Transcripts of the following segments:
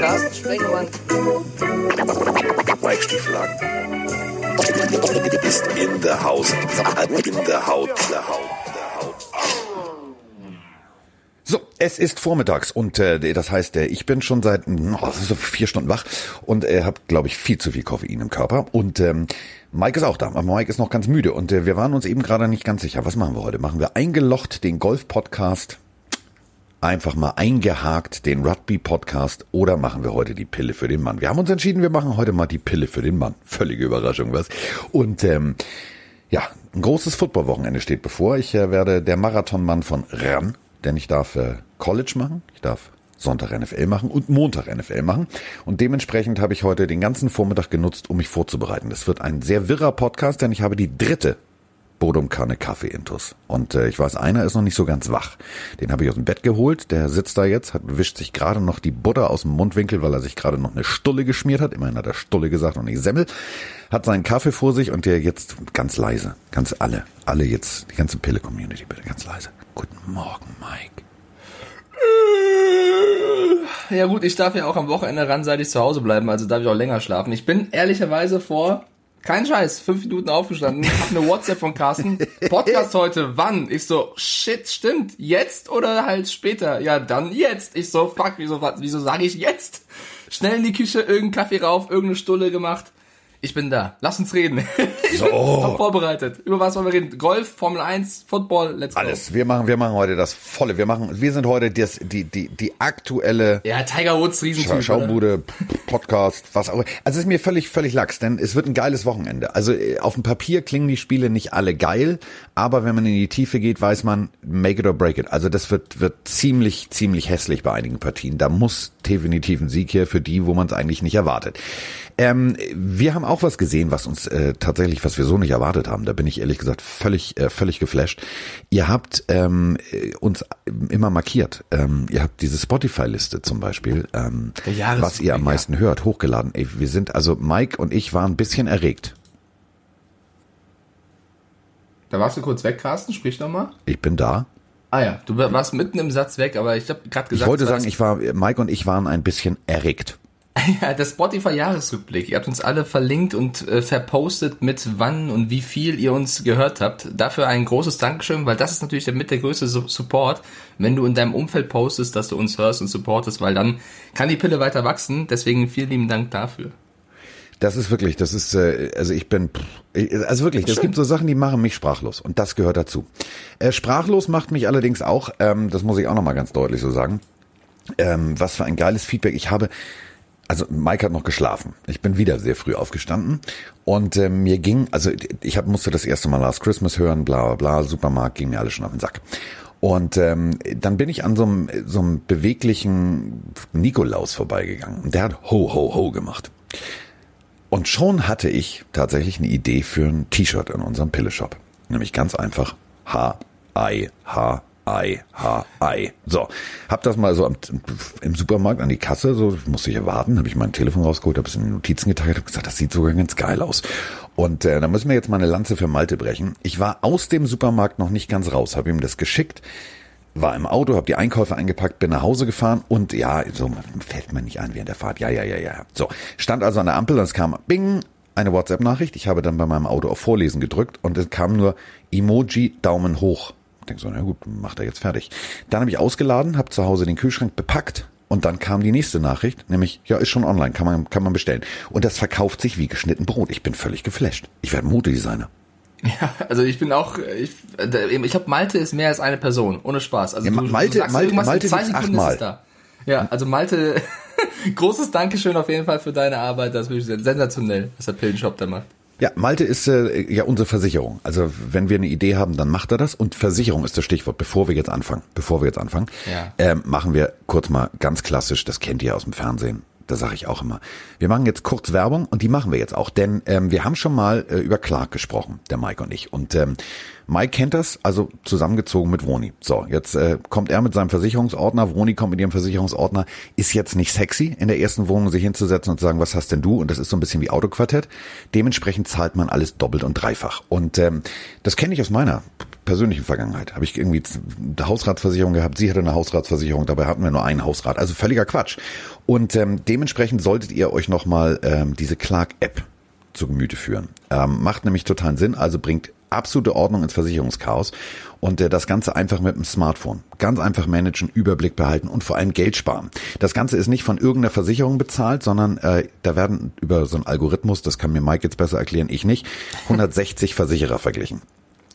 Carsten Sprengemann. Mike Stieflagen. Ist in der Haus. In der Haut. Der Haut. So, es ist vormittags und äh, das heißt, äh, ich bin schon seit oh, so vier Stunden wach und äh, habe, glaube ich, viel zu viel Koffein im Körper. Und ähm, Mike ist auch da, aber Mike ist noch ganz müde und äh, wir waren uns eben gerade nicht ganz sicher. Was machen wir heute? Machen wir eingelocht den Golf-Podcast, einfach mal eingehakt den Rugby-Podcast oder machen wir heute die Pille für den Mann? Wir haben uns entschieden, wir machen heute mal die Pille für den Mann. Völlige Überraschung, was? Und ähm, ja, ein großes Football-Wochenende steht bevor. Ich äh, werde der Marathonmann von RAN denn ich darf äh, College machen, ich darf Sonntag NFL machen und Montag NFL machen. Und dementsprechend habe ich heute den ganzen Vormittag genutzt, um mich vorzubereiten. Das wird ein sehr wirrer Podcast, denn ich habe die dritte Bodumkanne Kaffee intus. Und äh, ich weiß, einer ist noch nicht so ganz wach. Den habe ich aus dem Bett geholt. Der sitzt da jetzt, hat wischt sich gerade noch die Butter aus dem Mundwinkel, weil er sich gerade noch eine Stulle geschmiert hat. Immerhin hat er Stulle gesagt und nicht Semmel. Hat seinen Kaffee vor sich und der jetzt ganz leise. Ganz alle. Alle jetzt. Die ganze Pille-Community bitte ganz leise. Guten Morgen, Mike. Ja gut, ich darf ja auch am Wochenende ranseitig zu Hause bleiben, also darf ich auch länger schlafen. Ich bin ehrlicherweise vor, kein Scheiß, fünf Minuten aufgestanden, hab eine WhatsApp von Carsten, Podcast heute, wann? Ich so, shit, stimmt, jetzt oder halt später? Ja, dann jetzt. Ich so, fuck, wieso, wieso sage ich jetzt? Schnell in die Küche, irgendeinen Kaffee rauf, irgendeine Stulle gemacht. Ich bin da. Lass uns reden. ich so. bin top vorbereitet. Über was wollen wir reden? Golf, Formel 1, Football, let's go. Alles. Wir machen, wir machen heute das volle. Wir machen, wir sind heute das, die, die, die aktuelle. Ja, Tiger Woods Riesentyp. Schaubude, Podcast, was auch. Also es ist mir völlig, völlig lax, denn es wird ein geiles Wochenende. Also äh, auf dem Papier klingen die Spiele nicht alle geil, aber wenn man in die Tiefe geht, weiß man, make it or break it. Also das wird, wird ziemlich, ziemlich hässlich bei einigen Partien. Da muss definitiv ein Sieg her für die, wo man es eigentlich nicht erwartet. Ähm, wir haben auch was gesehen, was uns äh, tatsächlich, was wir so nicht erwartet haben. Da bin ich ehrlich gesagt völlig, äh, völlig geflasht. Ihr habt ähm, uns immer markiert. Ähm, ihr habt diese Spotify-Liste zum Beispiel, ähm, was ihr am meisten ja. hört, hochgeladen. Ey, wir sind, also Mike und ich waren ein bisschen erregt. Da warst du kurz weg, Carsten. Sprich nochmal. Ich bin da. Ah ja, du warst mitten im Satz weg, aber ich habe gerade gesagt. Ich wollte sagen, ich war, Mike und ich waren ein bisschen erregt. Ja, der Spotify-Jahresrückblick. Ihr habt uns alle verlinkt und äh, verpostet, mit wann und wie viel ihr uns gehört habt. Dafür ein großes Dankeschön, weil das ist natürlich mit der größte Support, wenn du in deinem Umfeld postest, dass du uns hörst und supportest, weil dann kann die Pille weiter wachsen. Deswegen vielen lieben Dank dafür. Das ist wirklich, das ist, äh, also ich bin, also wirklich, es gibt so Sachen, die machen mich sprachlos und das gehört dazu. Äh, sprachlos macht mich allerdings auch, ähm, das muss ich auch nochmal ganz deutlich so sagen, ähm, was für ein geiles Feedback ich habe also Mike hat noch geschlafen. Ich bin wieder sehr früh aufgestanden und äh, mir ging, also ich hab, musste das erste Mal Last Christmas hören, bla bla bla, Supermarkt ging mir alles schon auf den Sack. Und ähm, dann bin ich an so einem, so einem beweglichen Nikolaus vorbeigegangen und der hat Ho Ho Ho gemacht. Und schon hatte ich tatsächlich eine Idee für ein T-Shirt in unserem Pilleshop. Nämlich ganz einfach H I H Ei, H, Ei. So, hab das mal so am, im Supermarkt an die Kasse, so musste ich erwarten, habe ich mein Telefon rausgeholt, habe es in die Notizen geteilt, habe gesagt, das sieht sogar ganz geil aus. Und äh, da müssen wir jetzt mal eine Lanze für Malte brechen. Ich war aus dem Supermarkt noch nicht ganz raus, habe ihm das geschickt, war im Auto, habe die Einkäufe eingepackt, bin nach Hause gefahren und ja, so fällt mir nicht an während der Fahrt. Ja, ja, ja, ja. So, stand also an der Ampel und es kam Bing, eine WhatsApp-Nachricht. Ich habe dann bei meinem Auto auf Vorlesen gedrückt und es kam nur Emoji Daumen hoch denke so, na gut, macht er jetzt fertig. Dann habe ich ausgeladen, habe zu Hause den Kühlschrank bepackt und dann kam die nächste Nachricht, nämlich, ja, ist schon online, kann man, kann man bestellen. Und das verkauft sich wie geschnitten Brot. Ich bin völlig geflasht. Ich werde Modedesigner. Ja, also ich bin auch, ich, ich glaube, Malte ist mehr als eine Person, ohne Spaß. Also ja, du, Malte, du sagst, Malte, Malte achtmal. Da. Ja, also Malte, großes Dankeschön auf jeden Fall für deine Arbeit, das ist wirklich sensationell, was der Pillenshop da macht. Ja, Malte ist äh, ja unsere Versicherung. Also wenn wir eine Idee haben, dann macht er das. Und Versicherung ist das Stichwort. Bevor wir jetzt anfangen, bevor wir jetzt anfangen, ja. ähm, machen wir kurz mal ganz klassisch. Das kennt ihr aus dem Fernsehen. Da sage ich auch immer. Wir machen jetzt kurz Werbung und die machen wir jetzt auch, denn ähm, wir haben schon mal äh, über Clark gesprochen, der Mike und ich. Und ähm, Mike kennt das, also zusammengezogen mit Vroni. So, jetzt äh, kommt er mit seinem Versicherungsordner, Vroni kommt mit ihrem Versicherungsordner, ist jetzt nicht sexy, in der ersten Wohnung sich hinzusetzen und zu sagen, was hast denn du? Und das ist so ein bisschen wie Autoquartett. Dementsprechend zahlt man alles doppelt und dreifach. Und ähm, das kenne ich aus meiner persönlichen Vergangenheit habe ich irgendwie eine Hausratsversicherung gehabt, sie hatte eine Hausratsversicherung, dabei hatten wir nur einen Hausrat. Also völliger Quatsch. Und ähm, dementsprechend solltet ihr euch nochmal ähm, diese Clark-App zu Gemüte führen. Ähm, macht nämlich totalen Sinn, also bringt absolute Ordnung ins Versicherungschaos und äh, das Ganze einfach mit dem Smartphone. Ganz einfach managen, Überblick behalten und vor allem Geld sparen. Das Ganze ist nicht von irgendeiner Versicherung bezahlt, sondern äh, da werden über so einen Algorithmus, das kann mir Mike jetzt besser erklären, ich nicht, 160 Versicherer verglichen.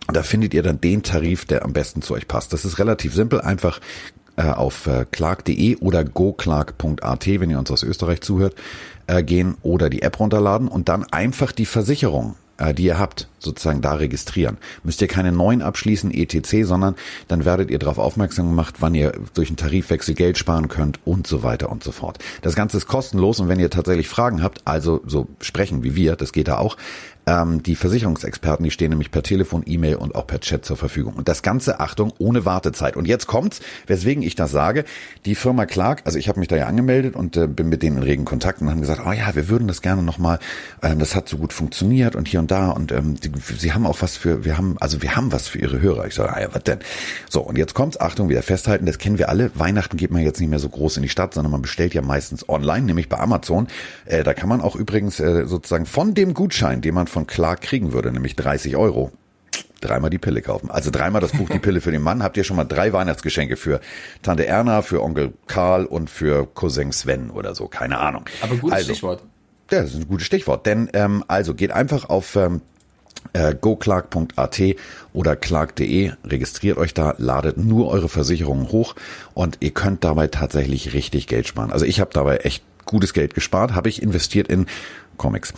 Da findet ihr dann den Tarif, der am besten zu euch passt. Das ist relativ simpel, einfach äh, auf äh, clark.de oder goclark.at, wenn ihr uns aus Österreich zuhört, äh, gehen oder die App runterladen und dann einfach die Versicherung äh, die ihr habt, sozusagen da registrieren. Müsst ihr keine neuen abschließen, etc., sondern dann werdet ihr darauf aufmerksam gemacht, wann ihr durch einen Tarifwechsel Geld sparen könnt und so weiter und so fort. Das Ganze ist kostenlos und wenn ihr tatsächlich Fragen habt, also so sprechen wie wir, das geht da auch, ähm, die Versicherungsexperten, die stehen nämlich per Telefon, E-Mail und auch per Chat zur Verfügung. Und das Ganze, Achtung, ohne Wartezeit. Und jetzt kommt's, weswegen ich das sage. Die Firma Clark, also ich habe mich da ja angemeldet und äh, bin mit denen in regen Kontakt und haben gesagt, oh ja, wir würden das gerne nochmal, ähm, das hat so gut funktioniert und hier und da und ähm, die, sie haben auch was für, wir haben, also wir haben was für ihre Hörer. Ich sage, ah ja, was denn? So, und jetzt kommt's, Achtung, wieder festhalten, das kennen wir alle. Weihnachten geht man jetzt nicht mehr so groß in die Stadt, sondern man bestellt ja meistens online, nämlich bei Amazon. Äh, da kann man auch übrigens äh, sozusagen von dem Gutschein, den man von Clark kriegen würde, nämlich 30 Euro, dreimal die Pille kaufen. Also dreimal das Buch Die Pille für den Mann. Habt ihr schon mal drei Weihnachtsgeschenke für Tante Erna, für Onkel Karl und für Cousin Sven oder so. Keine Ahnung. Aber gutes also, Stichwort. Ja, das ist ein gutes Stichwort. Denn ähm, also geht einfach auf ähm, äh, goclark.at oder clark.de, registriert euch da, ladet nur eure Versicherungen hoch und ihr könnt dabei tatsächlich richtig Geld sparen. Also ich habe dabei echt gutes Geld gespart, habe ich investiert in Comics.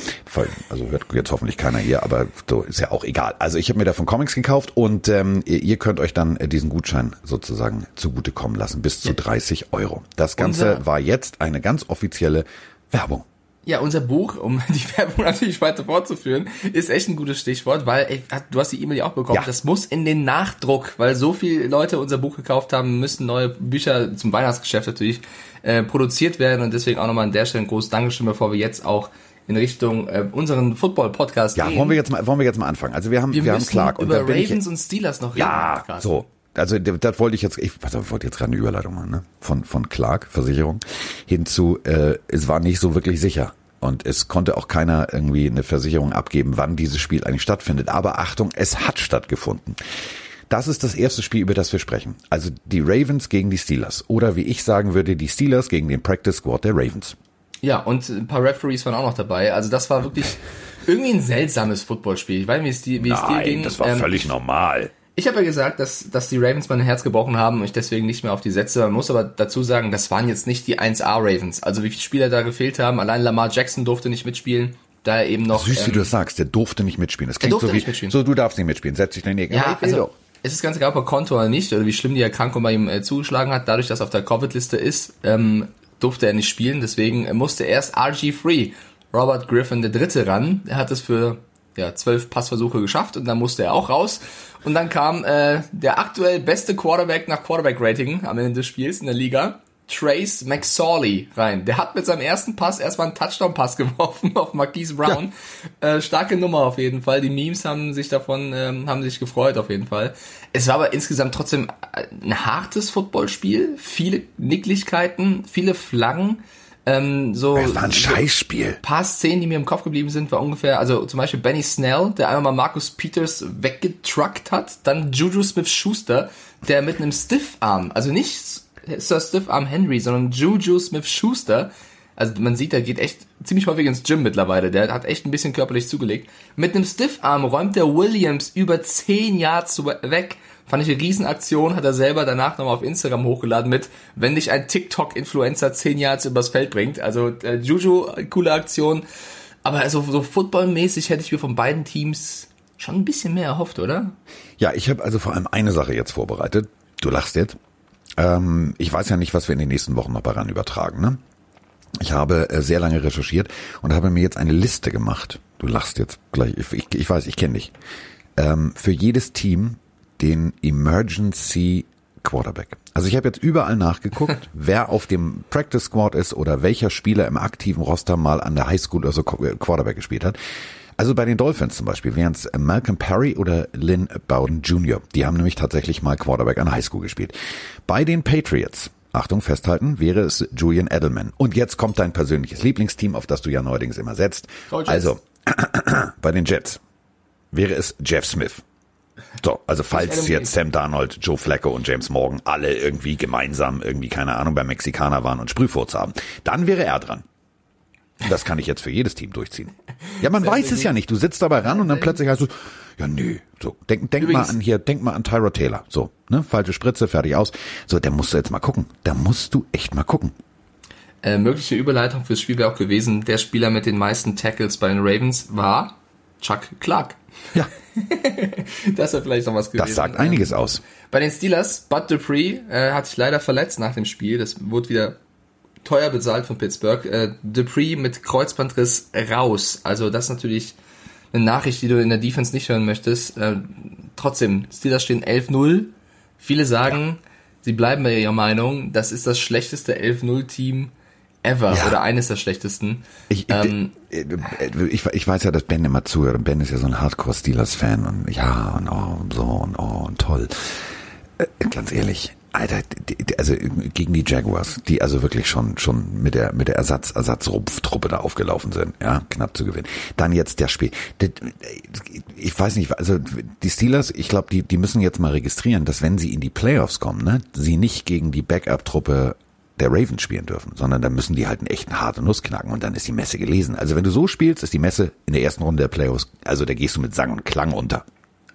Also hört jetzt hoffentlich keiner hier, aber so ist ja auch egal. Also ich habe mir davon Comics gekauft und ähm, ihr könnt euch dann diesen Gutschein sozusagen zugutekommen lassen, bis zu 30 Euro. Das Ganze Unser- war jetzt eine ganz offizielle Werbung. Ja, unser Buch, um die Werbung natürlich weiter fortzuführen, ist echt ein gutes Stichwort, weil ey, du hast die E-Mail ja auch bekommen. Ja. Das muss in den Nachdruck, weil so viele Leute unser Buch gekauft haben, müssen neue Bücher zum Weihnachtsgeschäft natürlich äh, produziert werden und deswegen auch nochmal an der Stelle ein großes Dankeschön, bevor wir jetzt auch in Richtung äh, unseren Football-Podcast Ja, gehen. wollen wir jetzt mal, wollen wir jetzt mal anfangen? Also wir haben, wir, wir, haben Clark und über bin ich Ravens und Steelers noch reden. Ja, so. Also das wollte ich jetzt, ich warte, ich wollte jetzt gerade eine Überleitung machen, ne? Von, von Clark, Versicherung, hinzu, äh, es war nicht so wirklich sicher. Und es konnte auch keiner irgendwie eine Versicherung abgeben, wann dieses Spiel eigentlich stattfindet. Aber Achtung, es hat stattgefunden. Das ist das erste Spiel, über das wir sprechen. Also die Ravens gegen die Steelers. Oder wie ich sagen würde, die Steelers gegen den Practice Squad der Ravens. Ja, und ein paar Referees waren auch noch dabei. Also das war wirklich irgendwie ein seltsames Footballspiel. Ich weiß nicht, wie es dir, wie es dir ging. Ähm, völlig normal. Ich habe ja gesagt, dass, dass die Ravens mein Herz gebrochen haben und ich deswegen nicht mehr auf die setze. Man muss aber dazu sagen, das waren jetzt nicht die 1A Ravens. Also wie viele Spieler da gefehlt haben. Allein Lamar Jackson durfte nicht mitspielen. Da er eben noch. Süß, wie ähm, du das sagst, der durfte nicht mitspielen. Das klingt so wie, nicht mitspielen. so du darfst nicht mitspielen, setz dich in den ja, also es ist ganz egal, ob er konnte oder nicht, oder wie schlimm die Erkrankung bei ihm äh, zugeschlagen hat. Dadurch, dass er auf der Covid-Liste ist, ähm, durfte er nicht spielen. Deswegen musste erst RG3, Robert Griffin der Dritte, ran. Er hat es für ja, zwölf Passversuche geschafft und dann musste er auch raus. Und dann kam äh, der aktuell beste Quarterback nach Quarterback-Rating am Ende des Spiels in der Liga, Trace McSorley rein. Der hat mit seinem ersten Pass erstmal einen Touchdown-Pass geworfen auf Marquise Brown. Äh, starke Nummer auf jeden Fall. Die Memes haben sich davon, ähm, haben sich gefreut auf jeden Fall. Es war aber insgesamt trotzdem ein hartes Footballspiel. Viele Nicklichkeiten, viele Flaggen. Ähm, so, Es war ein Scheißspiel. paar Szenen, die mir im Kopf geblieben sind, war ungefähr, also zum Beispiel Benny Snell, der einmal mal Marcus Peters weggetruckt hat, dann Juju Smith-Schuster, der mit einem Stiffarm, also nicht Sir Stiffarm Henry, sondern Juju Smith-Schuster, also man sieht, der geht echt ziemlich häufig ins Gym mittlerweile, der hat echt ein bisschen körperlich zugelegt. Mit einem Stiffarm räumt der Williams über 10 Yards weg, Fand ich eine Riesenaktion, hat er selber danach nochmal auf Instagram hochgeladen mit, wenn dich ein TikTok-Influencer 10 Yards übers Feld bringt. Also äh, Juju, coole Aktion. Aber also so footballmäßig hätte ich mir von beiden Teams schon ein bisschen mehr erhofft, oder? Ja, ich habe also vor allem eine Sache jetzt vorbereitet. Du lachst jetzt. Ähm, ich weiß ja nicht, was wir in den nächsten Wochen noch bei RAN übertragen. Ne? Ich habe äh, sehr lange recherchiert und habe mir jetzt eine Liste gemacht. Du lachst jetzt gleich. Ich, ich, ich weiß, ich kenne dich. Ähm, für jedes Team den Emergency Quarterback. Also ich habe jetzt überall nachgeguckt, wer auf dem Practice Squad ist oder welcher Spieler im aktiven Roster mal an der Highschool oder so Quarterback gespielt hat. Also bei den Dolphins zum Beispiel wären es Malcolm Perry oder Lynn Bowden Jr. Die haben nämlich tatsächlich mal Quarterback an Highschool gespielt. Bei den Patriots Achtung, festhalten, wäre es Julian Edelman. Und jetzt kommt dein persönliches Lieblingsteam, auf das du ja neuerdings immer setzt. Oh, also, bei den Jets wäre es Jeff Smith. So, also falls jetzt Sam Darnold, Joe Flacco und James Morgan alle irgendwie gemeinsam irgendwie, keine Ahnung, beim Mexikaner waren und Sprühfurz haben, dann wäre er dran. Das kann ich jetzt für jedes Team durchziehen. Ja, man weiß es ja nicht. Du sitzt dabei ran und dann plötzlich heißt du, ja, nö, so, denk, denk mal an hier, denk mal an Tyra Taylor. So, ne, falsche Spritze, fertig aus. So, da musst du jetzt mal gucken. Da musst du echt mal gucken. Äh, mögliche Überleitung fürs Spiel wäre auch gewesen, der Spieler mit den meisten Tackles bei den Ravens war Chuck Clark. Ja, Das wäre vielleicht noch was gewesen. das sagt Ähm, einiges aus. Bei den Steelers, Bud Dupree äh, hat sich leider verletzt nach dem Spiel. Das wurde wieder teuer bezahlt von Pittsburgh. Äh, Dupree mit Kreuzbandriss raus. Also das ist natürlich eine Nachricht, die du in der Defense nicht hören möchtest. Äh, trotzdem, Steelers stehen 11-0. Viele sagen, sie bleiben bei ihrer Meinung, das ist das schlechteste 11-0-Team ever Ja. oder eines der schlechtesten. Ich, Ähm, ich, ich, ich weiß ja, dass Ben immer zuhört Ben ist ja so ein Hardcore-Steelers-Fan und ja und oh und so und oh und toll. Äh, Ganz ehrlich, Alter, also gegen die Jaguars, die also wirklich schon schon mit der mit der Ersatz Ersatzrumpftruppe da aufgelaufen sind, ja, knapp zu gewinnen. Dann jetzt das Spiel. Ich weiß nicht, also die Steelers, ich glaube, die die müssen jetzt mal registrieren, dass wenn sie in die Playoffs kommen, ne, sie nicht gegen die Backup-Truppe der Ravens spielen dürfen, sondern dann müssen die halt einen echten harte Nuss knacken und dann ist die Messe gelesen. Also wenn du so spielst, ist die Messe in der ersten Runde der Playoffs, also da gehst du mit Sang und Klang unter.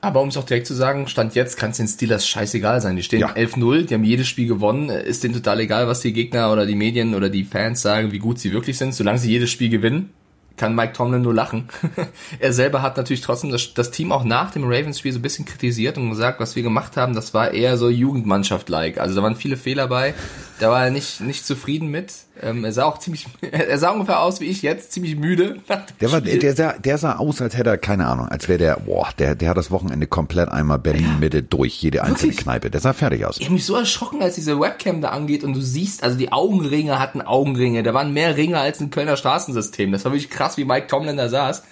Aber um es auch direkt zu sagen, Stand jetzt kann es den Steelers scheißegal sein. Die stehen Ja. 11-0, die haben jedes Spiel gewonnen. Ist denen total egal, was die Gegner oder die Medien oder die Fans sagen, wie gut sie wirklich sind. Solange sie jedes Spiel gewinnen, kann Mike Tomlin nur lachen. er selber hat natürlich trotzdem das, das Team auch nach dem Ravens-Spiel so ein bisschen kritisiert und gesagt, was wir gemacht haben, das war eher so Jugendmannschaft-like. Also da waren viele Fehler bei. Da war er nicht, nicht zufrieden mit. Ähm, er sah auch ziemlich, er sah ungefähr aus wie ich jetzt, ziemlich müde. Der war, der sah, der sah aus, als hätte er, keine Ahnung, als wäre der, boah, der, der hat das Wochenende komplett einmal Berlin Mitte durch, jede einzelne Wirklich? Kneipe. Der sah fertig aus. Ich habe mich so erschrocken, als diese Webcam da angeht und du siehst, also die Augenringe hatten Augenringe. Da waren mehr Ringe als ein Kölner Straßensystem. Das war wirklich krass, wie Mike Tomlin da saß.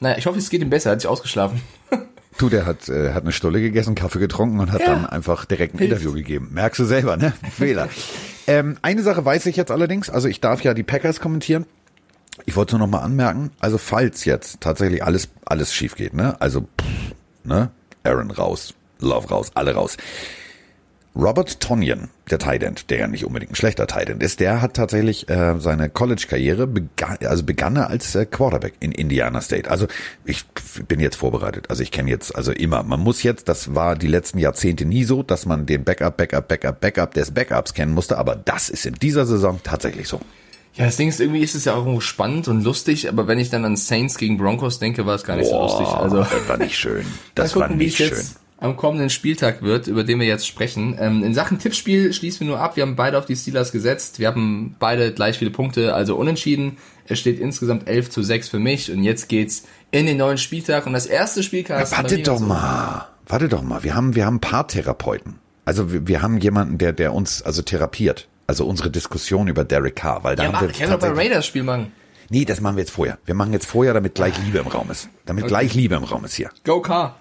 Naja, ich hoffe, es geht ihm besser. Er hat sich ausgeschlafen. Du, der hat, äh, hat eine Stulle gegessen, Kaffee getrunken und hat Ja. dann einfach direkt ein Hilft. Interview gegeben. Merkst du selber, ne? Fehler. ähm, eine Sache weiß ich jetzt allerdings, also ich darf ja die Packers kommentieren. Ich wollte nur noch mal anmerken, also falls jetzt tatsächlich alles, alles schief geht, ne? Also, pff, ne? Aaron raus, Love raus, alle raus. Robert Tonyan, der Tight der ja nicht unbedingt ein schlechter Tight ist, der hat tatsächlich äh, seine College-Karriere begann, also begann er als äh, Quarterback in Indiana State. Also ich bin jetzt vorbereitet. Also ich kenne jetzt also immer. Man muss jetzt, das war die letzten Jahrzehnte nie so, dass man den Backup, Backup, Backup, Backup des Backups kennen musste. Aber das ist in dieser Saison tatsächlich so. Ja, das Ding ist, irgendwie ist es ja auch irgendwo spannend und lustig, aber wenn ich dann an Saints gegen Broncos denke, war es gar nicht so lustig. Also, das war nicht schön. Das war nicht schön. jetzt am kommenden Spieltag wird, über den wir jetzt sprechen. Ähm, in Sachen Tippspiel schließen wir nur ab. Wir haben beide auf die Steelers gesetzt. Wir haben beide gleich viele Punkte, also unentschieden. Es steht insgesamt 11 zu 6 für mich und jetzt geht's in den neuen Spieltag und das erste Spielcast. Warte doch mal, warte doch mal. Wir haben, wir haben Paartherapeuten. Also wir, wir haben jemanden, der, der uns also therapiert. Also unsere Diskussion über Derek Carr, weil da Ja, haben wir kann doch bei Raiders Spiel machen. Nee, das machen wir jetzt vorher. Wir machen jetzt vorher, damit gleich Liebe im Raum ist. Damit gleich Liebe im Raum ist hier. Go Car.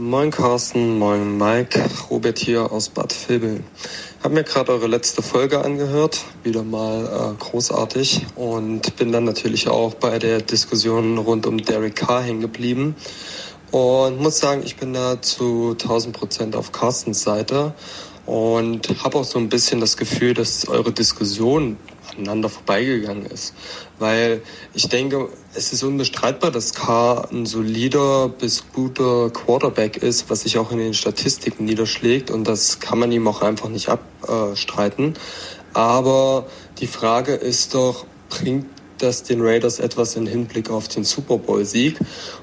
Moin Carsten, moin Mike, Robert hier aus Bad Vilbel. Hab mir gerade eure letzte Folge angehört, wieder mal äh, großartig. Und bin dann natürlich auch bei der Diskussion rund um Derek Carr hängen geblieben. Und muss sagen, ich bin da zu 1000 Prozent auf Carstens Seite. Und habe auch so ein bisschen das Gefühl, dass eure Diskussion aneinander vorbeigegangen ist. Weil ich denke, es ist unbestreitbar, dass K ein solider bis guter Quarterback ist, was sich auch in den Statistiken niederschlägt und das kann man ihm auch einfach nicht abstreiten. Aber die Frage ist doch, bringt das den Raiders etwas im Hinblick auf den Super Bowl-Sieg?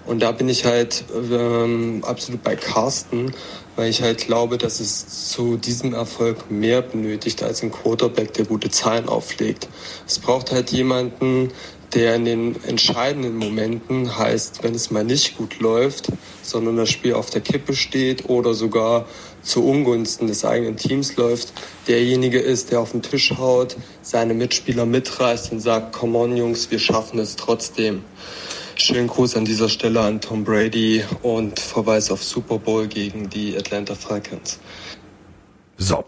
Und da bin ich halt ähm, absolut bei Carsten, weil ich halt glaube, dass es zu diesem Erfolg mehr benötigt als ein Quarterback, der gute Zahlen auflegt. Es braucht halt jemanden, der in den entscheidenden Momenten heißt, wenn es mal nicht gut läuft, sondern das Spiel auf der Kippe steht oder sogar zu Ungunsten des eigenen Teams läuft, derjenige ist, der auf den Tisch haut, seine Mitspieler mitreißt und sagt, come on Jungs, wir schaffen es trotzdem. Schönen Gruß an dieser Stelle an Tom Brady und Verweis auf Super Bowl gegen die Atlanta Falcons. So.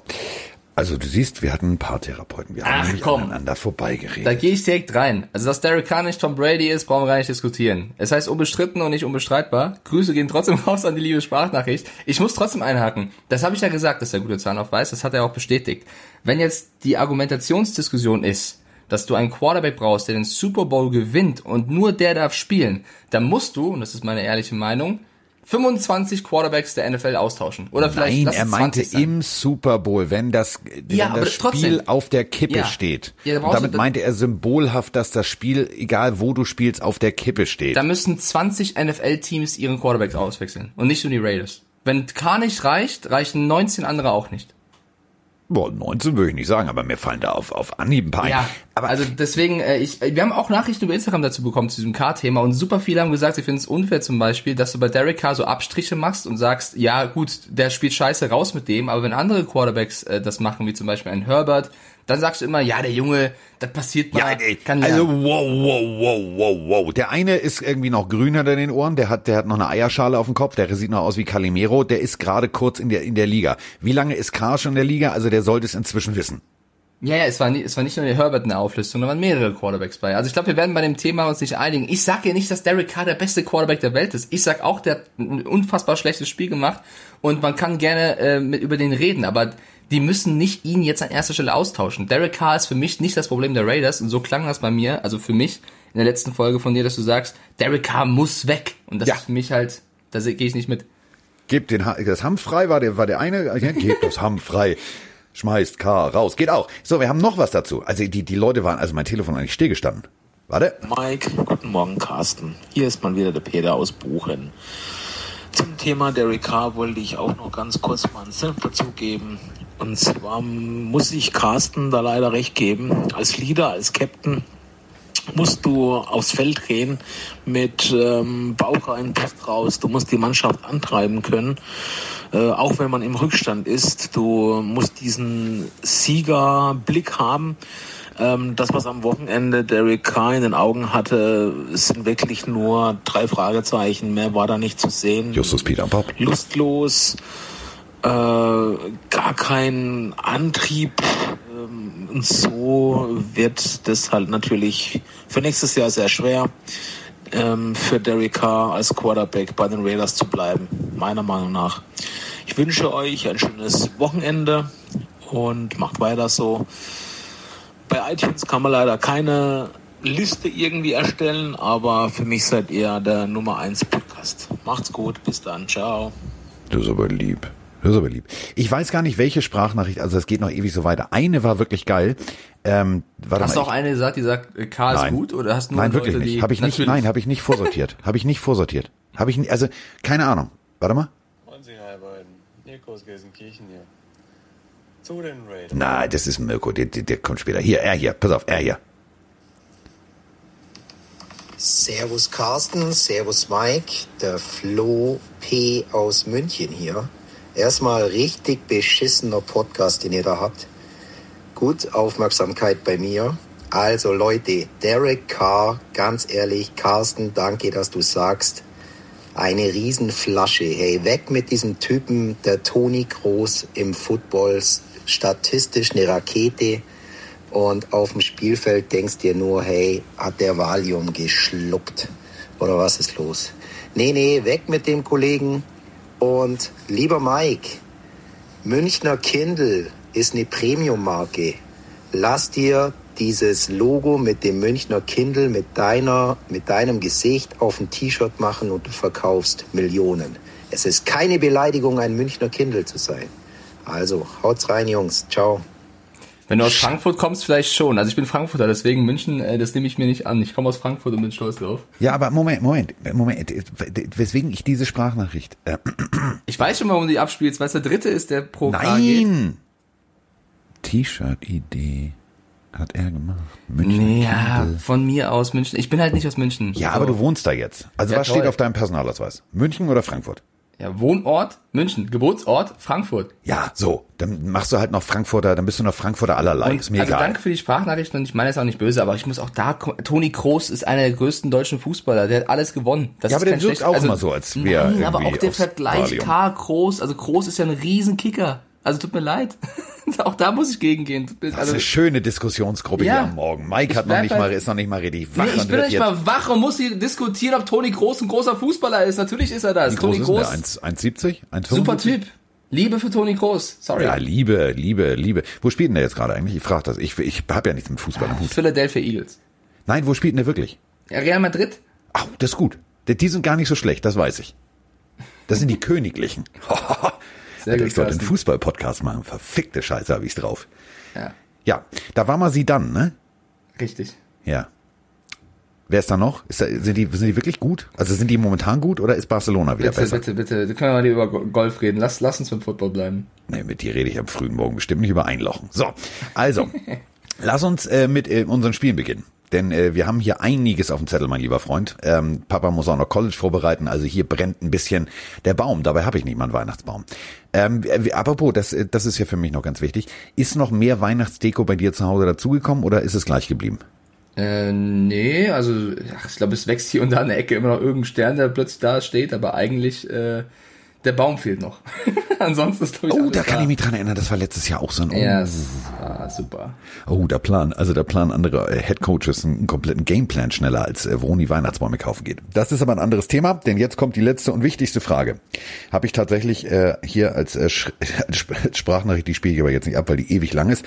Also du siehst, wir hatten ein paar Therapeuten. Wir haben Ach, nämlich komm. aneinander vorbeigeredet. Da gehe ich direkt rein. Also, dass Derek Carr nicht Tom Brady ist, brauchen wir gar nicht diskutieren. Es heißt unbestritten und nicht unbestreitbar. Grüße gehen trotzdem raus an die liebe Sprachnachricht. Ich muss trotzdem einhaken. Das habe ich ja gesagt, dass der gute Zahnlauf weiß. Das hat er auch bestätigt. Wenn jetzt die Argumentationsdiskussion ist, dass du einen Quarterback brauchst, der den Super Bowl gewinnt und nur der darf spielen, dann musst du, und das ist meine ehrliche Meinung, 25 Quarterbacks der NFL austauschen. Oder vielleicht Nein, er meinte 20 sein. im Super Bowl, wenn das, wenn Ja, aber das Spiel trotzdem. auf der Kippe Ja. steht. Ja, da damit meinte er symbolhaft, dass das Spiel, egal wo du spielst, auf der Kippe steht. Da müssen 20 NFL-Teams ihren Quarterbacks auswechseln. Und nicht nur die Raiders. Wenn K nicht reicht, reichen 19 andere auch nicht. Boah, 19 würde ich nicht sagen, aber mir fallen da auf, auf Anhieb ein paar ein. Ja, aber also deswegen, äh, ich, wir haben auch Nachrichten über Instagram dazu bekommen, zu diesem K-Thema und super viele haben gesagt, sie finden es unfair zum Beispiel, dass du bei Derek Carr so Abstriche machst und sagst, ja gut, der spielt scheiße raus mit dem, aber wenn andere Quarterbacks äh, das machen, wie zum Beispiel ein Herbert, dann sagst du immer, ja, der Junge, das passiert mal, Ja, ey, kann also wow, wow, wow, wow, wow. Der eine ist irgendwie noch grün hinter den Ohren, der hat, der hat noch eine Eierschale auf dem Kopf, der sieht noch aus wie Calimero, der ist gerade kurz in der, in der Liga. Wie lange ist Carr schon in der Liga? Also der sollte es inzwischen wissen. Ja, ja, es war, nie, es war nicht nur der Herbert in der Auflistung, da waren mehrere Quarterbacks bei. Also ich glaube, wir werden bei dem Thema uns nicht einigen. Ich sage ja nicht, dass Derek Carr der beste Quarterback der Welt ist. Ich sag auch, der hat ein unfassbar schlechtes Spiel gemacht und man kann gerne äh, mit, über den reden, aber die müssen nicht ihn jetzt an erster Stelle austauschen. Derek Carr ist für mich nicht das Problem der Raiders und so klang das bei mir, also für mich in der letzten Folge von dir, dass du sagst, Derek Carr muss weg und das Ja. ist für mich halt, da gehe ich nicht mit. Gebt den, Ha- das Hamm frei war der, war der eine, ja, gebt das Hamm frei. Schmeißt Carr raus. Geht auch. So, wir haben noch was dazu. Also die, die Leute waren, also mein Telefon eigentlich stillgestanden. Warte. Mike, guten Morgen, Carsten. Hier ist mal wieder der Peter aus Buchen. Zum Thema Derek Carr wollte ich auch noch ganz kurz mal einen Senf dazugeben. Und zwar muss ich Carsten da leider recht geben. Als Leader, als Captain musst du aufs Feld gehen mit ähm, Bauch rein, Brust raus. Du musst die Mannschaft antreiben können, äh, auch wenn man im Rückstand ist. Du musst diesen Siegerblick haben. Ähm, das, was am Wochenende Derek Carr in den Augen hatte, sind wirklich nur drei Fragezeichen. Mehr war da nicht zu sehen. Justus Peter Bob. Lustlos, äh, gar kein Antrieb. Ähm, und so wird das halt natürlich für nächstes Jahr sehr schwer, ähm, für Derek Carr als Quarterback bei den Raiders zu bleiben, meiner Meinung nach. Ich wünsche euch ein schönes Wochenende und macht weiter so. Bei iTunes kann man leider keine Liste irgendwie erstellen, aber für mich seid ihr der Nummer 1 Podcast. Macht's gut, bis dann, ciao. Du bist aber lieb. Du bist aber lieb. Ich weiß gar nicht, welche Sprachnachricht, also es geht noch ewig so weiter. Eine war wirklich geil. Ähm, warte Hast du auch eine gesagt, die sagt, äh, Carr ist Nein. gut oder hast du nur Nein, Leute, wirklich die nicht. Habe ich nicht, nein, habe ich nicht vorsortiert. habe ich nicht vorsortiert. Habe ich nicht, also keine Ahnung. Warte mal. Moin Sie, hi beiden. Mirko aus Gelsenkirchen hier. Zu den Raiders. Na, das ist Mirko, der, der, der kommt später. Hier, er hier, pass auf, er hier. Servus Carsten, Servus Mike, der Flo P. aus München hier. Erstmal richtig beschissener Podcast, den ihr da habt. Gut Aufmerksamkeit bei mir. Also Leute, Derek Carr, ganz ehrlich, Carsten, danke, dass du sagst, eine Riesenflasche. Hey, weg mit diesem Typen, der Toni Groß im Football, statistisch eine Rakete. Und auf dem Spielfeld denkst dir nur, hey, hat der Valium geschluckt? Oder was ist los? Nee, nee, weg mit dem Kollegen. Und lieber Mike, Münchner Kindle ist eine Premium-Marke. Lass dir dieses Logo mit dem Münchner Kindle mit deiner, mit deinem Gesicht auf ein T-Shirt machen und du verkaufst Millionen. Es ist keine Beleidigung, ein Münchner Kindle zu sein. Also, haut's rein, Jungs. Ciao. Wenn du aus Frankfurt kommst, vielleicht schon. Also ich bin Frankfurter, deswegen München, äh, das nehme ich mir nicht an. Ich komme aus Frankfurt und bin stolz drauf. Ja, aber Moment, Moment, Moment, weswegen ich diese Sprachnachricht, äh, Ich weiß schon, warum du die abspielst, weil es der dritte ist, der pro nein! T-Shirt-Idee hat er gemacht. München Ja, Kindle. von mir aus München. Ich bin halt nicht aus München. Ja, aber du wohnst da jetzt. Also Ja, was steht auf deinem Personalausweis? München oder Frankfurt? Ja, Wohnort München, Geburtsort Frankfurt. Ja, so. Dann machst du halt noch Frankfurter, dann bist du noch Frankfurter allerlei. Und, ist mir also egal. danke für die Sprachnachrichten und ich meine es auch nicht böse, aber ich muss auch da, Toni Kroos ist einer der größten deutschen Fußballer, der hat alles gewonnen. Das Ja, ist aber der wirkt auch also, immer so, als wäre Nein, aber auch der Vergleich. K. Kroos, also Kroos ist ja ein Riesenkicker. Also tut mir leid. auch da muss ich gegengehen. Mir- Das ist Also, eine schöne Diskussionsgruppe Ja. hier am Morgen. Mike hat noch nicht mal, ist noch nicht mal richtig wach nee, ich bin wird nicht mal wach und muss hier diskutieren, ob Toni Kroos ein großer Fußballer ist. Natürlich ist er das. Wie groß Toni ist der? Kroos, 1 1,70? 1,75? super Typ. Liebe für Toni Kroos. Sorry. Ja, Liebe, Liebe, Liebe. Wo spielt denn der jetzt gerade eigentlich? Ich frage das. Ich, ich habe ja nichts mit Fußball am Hut. Philadelphia Eagles. Nein, wo spielt denn der wirklich? Real Madrid? Au, das ist gut. Die- Die sind gar nicht so schlecht, das weiß ich. Das sind die Königlichen. Sehr Alter, gut, ich sollte einen. Fußball-Podcast machen. Verfickte Scheiße habe ich's drauf. Ja, Ja, da war mal sie dann, ne? richtig. Ja. Wer ist da noch? Ist da, sind, die, sind die wirklich gut? Also sind die momentan gut oder ist Barcelona wieder Bitte, besser? bitte, bitte. Da können wir mal über Go- Golf reden. Lass, lass uns beim Football bleiben. Nee, mit dir rede ich am frühen Morgen bestimmt nicht über Einlochen. So, also, lass uns äh, mit äh, unseren Spielen beginnen. Denn äh, wir haben hier einiges auf dem Zettel, mein lieber Freund. Ähm, Papa muss auch noch College vorbereiten, also hier brennt ein bisschen der Baum. Dabei habe ich nicht mal einen Weihnachtsbaum. Ähm, äh, apropos, das, äh, das ist ja für mich noch ganz wichtig. Ist noch mehr Weihnachtsdeko bei dir zu Hause dazugekommen oder ist es gleich geblieben? Äh, nee, also ach, ich glaube, es wächst hier an der Ecke immer noch irgendein Stern, der plötzlich da steht, aber eigentlich äh, der Baum fehlt noch. Ansonsten ist glaube ich Oh, alles da kann da. ich mich dran erinnern, das war letztes Jahr auch so ein... Oh, Ja, es war super. Oh, der Plan, also der Plan anderer äh, Headcoaches einen, einen kompletten Gameplan schneller, als äh, wo die Weihnachtsbäume kaufen geht. Das ist aber ein anderes Thema, denn jetzt kommt die letzte und wichtigste Frage. Habe ich tatsächlich äh, hier als, äh, als Sprachnachricht, die spiele ich aber jetzt nicht ab, weil die ewig lang ist.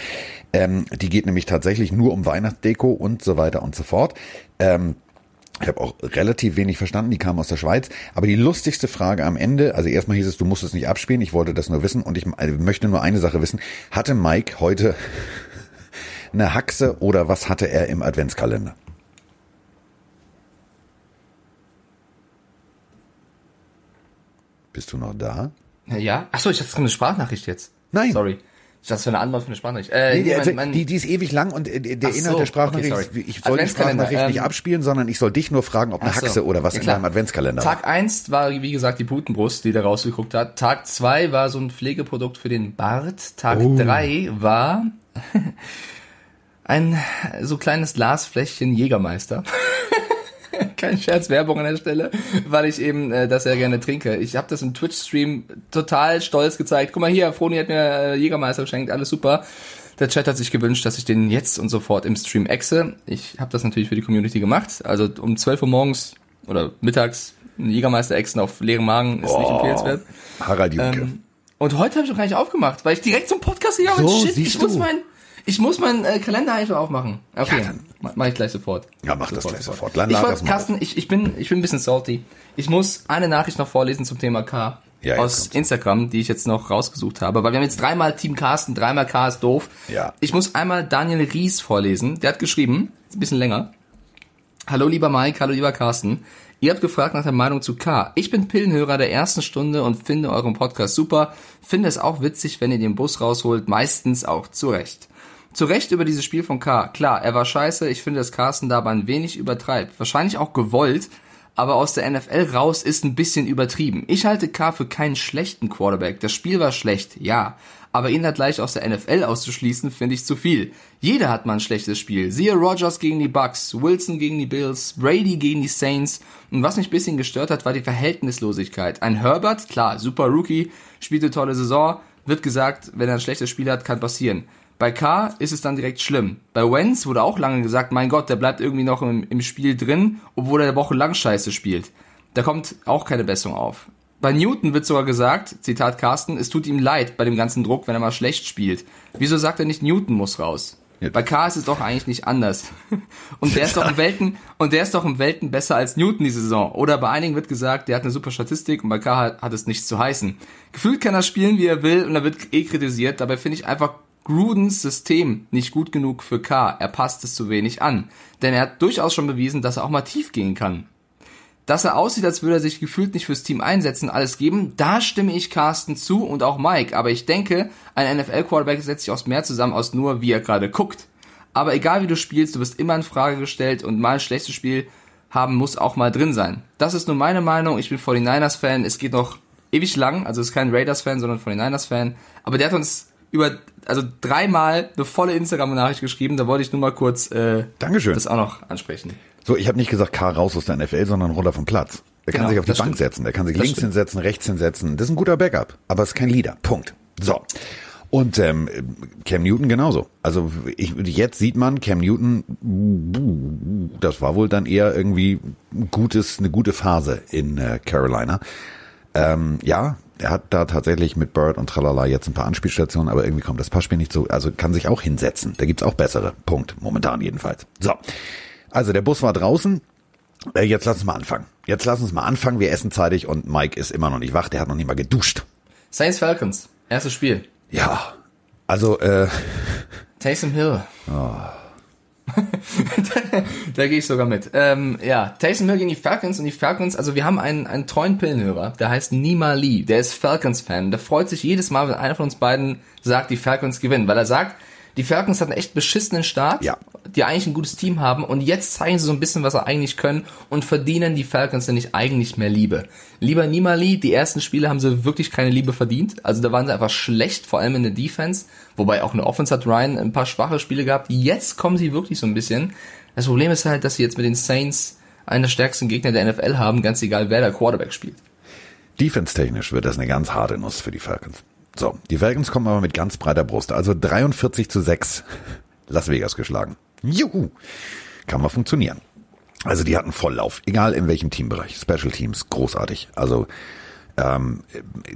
Ähm, die geht nämlich tatsächlich nur um Weihnachtsdeko und so weiter und so fort. Ähm, ich habe auch relativ wenig verstanden, die kamen aus der Schweiz. Aber die lustigste Frage am Ende, also erstmal hieß es, du musst es nicht abspielen, ich wollte das nur wissen und ich äh, möchte nur eine Sache wissen. Hatte Mike heute eine Haxe oder was hatte er im Adventskalender? Bist du noch da? Ja? Achso, ich dachte, kommt eine Sprachnachricht jetzt. Nein. Sorry. Dachte, das wäre eine Antwort für eine Sprachnachricht. Äh, Nee, die, nee, also, mein, mein, die, die ist ewig lang und der Inhalt so, der Sprachnachricht, okay, ist, ich soll die Sprachnachricht nicht ähm, abspielen, sondern ich soll dich nur fragen, ob eine Ach so. Haxe oder was Ja, in deinem Adventskalender war. Tag eins war, wie gesagt, die Putenbrust, die da rausgeguckt hat. Tag zwei war so ein Pflegeprodukt für den Bart. Tag Oh. drei war ein so kleines Glasfläschchen Jägermeister. Kein Scherz, Werbung an der Stelle, weil ich eben äh, das sehr gerne trinke. Ich habe das im Twitch-Stream total stolz gezeigt. Guck mal hier, Froni hat mir äh, Jägermeister geschenkt, alles super. Der Chat hat sich gewünscht, dass ich den jetzt und sofort im Stream exe. Ich habe das natürlich für die Community gemacht. Also um 12 Uhr morgens oder mittags einen Jägermeister exen auf leerem Magen ist nicht empfehlenswert. Harald Junke. Ähm, und heute habe ich noch gar nicht aufgemacht, weil ich direkt zum Podcast gegangen bin. So, Shit, ich muss du. mein, ich muss meinen äh, Kalender noch aufmachen. Okay, Ja, dann- ma- mach ich gleich sofort. Ja, mach das gleich sofort. Dann Ich mal Carsten, ich, ich bin, ich bin ein bisschen salty. Ich muss eine Nachricht noch vorlesen zum Thema K. Ja, aus kommt's. Instagram, die ich jetzt noch rausgesucht habe. Weil wir haben jetzt dreimal Team Carsten, dreimal K ist doof. Ja. Ich muss einmal Daniel Ries vorlesen. Der hat geschrieben, ist ein bisschen länger. Hallo lieber Mike, hallo lieber Carsten. Ihr habt gefragt nach der Meinung zu K. Ich bin Pillenhörer der ersten Stunde und finde euren Podcast super. Finde es auch witzig, wenn ihr den Bus rausholt, meistens auch zu Recht. Zu Recht über dieses Spiel von K. Klar, er war scheiße, ich finde, dass Carsten dabei ein wenig übertreibt. Wahrscheinlich auch gewollt, aber aus der NFL raus ist ein bisschen übertrieben. Ich halte K für keinen schlechten Quarterback. Das Spiel war schlecht, ja. Aber ihn da gleich aus der NFL auszuschließen, finde ich zu viel. Jeder hat mal ein schlechtes Spiel. Siehe Rogers gegen die Bucks, Wilson gegen die Bills, Brady gegen die Saints. Und was mich ein bisschen gestört hat, war die Verhältnislosigkeit. Ein Herbert, klar, super Rookie, spielte tolle Saison, wird gesagt, wenn er ein schlechtes Spiel hat, kann passieren. Bei K ist es dann direkt schlimm. Bei Wenz wurde auch lange gesagt, mein Gott, der bleibt irgendwie noch im, im Spiel drin, obwohl er wochenlang scheiße spielt. Da kommt auch keine Besserung auf. Bei Newton wird sogar gesagt, Zitat Carsten, es tut ihm leid bei dem ganzen Druck, wenn er mal schlecht spielt. Wieso sagt er nicht, Newton muss raus? Ja. Bei K ist es doch eigentlich nicht anders. Und der ist doch im Welten, und der ist doch im Welten besser als Newton die Saison. Oder bei einigen wird gesagt, der hat eine super Statistik und bei K hat, hat es nichts zu heißen. Gefühlt kann er spielen, wie er will und er wird eh kritisiert. Dabei finde ich einfach Grudens System nicht gut genug für K. Er passt es zu wenig an. Denn er hat durchaus schon bewiesen, dass er auch mal tief gehen kann. Dass er aussieht, als würde er sich gefühlt nicht fürs Team einsetzen, alles geben, da stimme ich Carsten zu und auch Mike. Aber ich denke, ein NFL-Quarterback setzt sich aus mehr zusammen aus nur, wie er gerade guckt. Aber egal wie du spielst, du wirst immer in Frage gestellt und mal ein schlechtes Spiel haben muss auch mal drin sein. Das ist nur meine Meinung. Ich bin 49ers-Fan. Es geht noch ewig lang, also ist kein Raiders-Fan, sondern von den Niners-Fan, aber der hat uns über, also dreimal eine volle Instagram-Nachricht geschrieben, da wollte ich nur mal kurz äh, Dankeschön. das auch noch ansprechen. So, ich habe nicht gesagt, K raus aus der NFL, sondern runter vom Platz. Der kann Genau, sich auf die Bank stimmt. setzen, der kann sich Das links stimmt. hinsetzen, rechts hinsetzen. Das ist ein guter Backup, aber es ist kein Leader. Punkt. So. Und ähm, Cam Newton genauso. Also ich, jetzt sieht man, Cam Newton, das war wohl dann eher irgendwie ein gutes, eine gute Phase in äh, Carolina. Ähm, ja, er hat da tatsächlich mit Bird und Tralala jetzt ein paar Anspielstationen, aber irgendwie kommt das Passspiel nicht so, also kann sich auch hinsetzen. Da gibt's auch bessere. Punkt. Momentan jedenfalls. So. Also der Bus war draußen. Äh, jetzt lass uns mal anfangen. Jetzt lass uns mal anfangen. Wir essen zeitig und Mike ist immer noch nicht wach. Der hat noch nicht mal geduscht. Saints Falcons, erstes Spiel. Ja. Also, äh, Taysom Hill. Da, da gehe ich sogar mit. Ähm, ja, Taysom Hill gegen die Falcons und die Falcons, also wir haben einen, einen treuen Pillenhörer, der heißt Nima Lee, der ist Falcons-Fan. Der freut sich jedes Mal, wenn einer von uns beiden sagt, die Falcons gewinnen, weil er sagt, die Falcons hatten echt beschissenen Start, Ja. die eigentlich ein gutes Team haben und jetzt zeigen sie so ein bisschen, was sie eigentlich können und verdienen die Falcons denn nicht eigentlich mehr Liebe. Lieber Nima Lee, die ersten Spiele haben sie wirklich keine Liebe verdient, also da waren sie einfach schlecht, vor allem in der Defense, wobei auch eine Offense hat Ryan ein paar schwache Spiele gehabt, jetzt kommen sie wirklich so ein bisschen. Das Problem ist halt, dass sie jetzt mit den Saints einen der stärksten Gegner der NFL haben, ganz egal wer der Quarterback spielt. defense-technisch wird das eine ganz harte Nuss für die Falcons. So, die Falcons kommen aber mit ganz breiter Brust. Also 43 zu 6 Las Vegas geschlagen. Juhu. Kann mal funktionieren. Also die hatten Volllauf, egal in welchem Teambereich. Special Teams, großartig. Also ähm,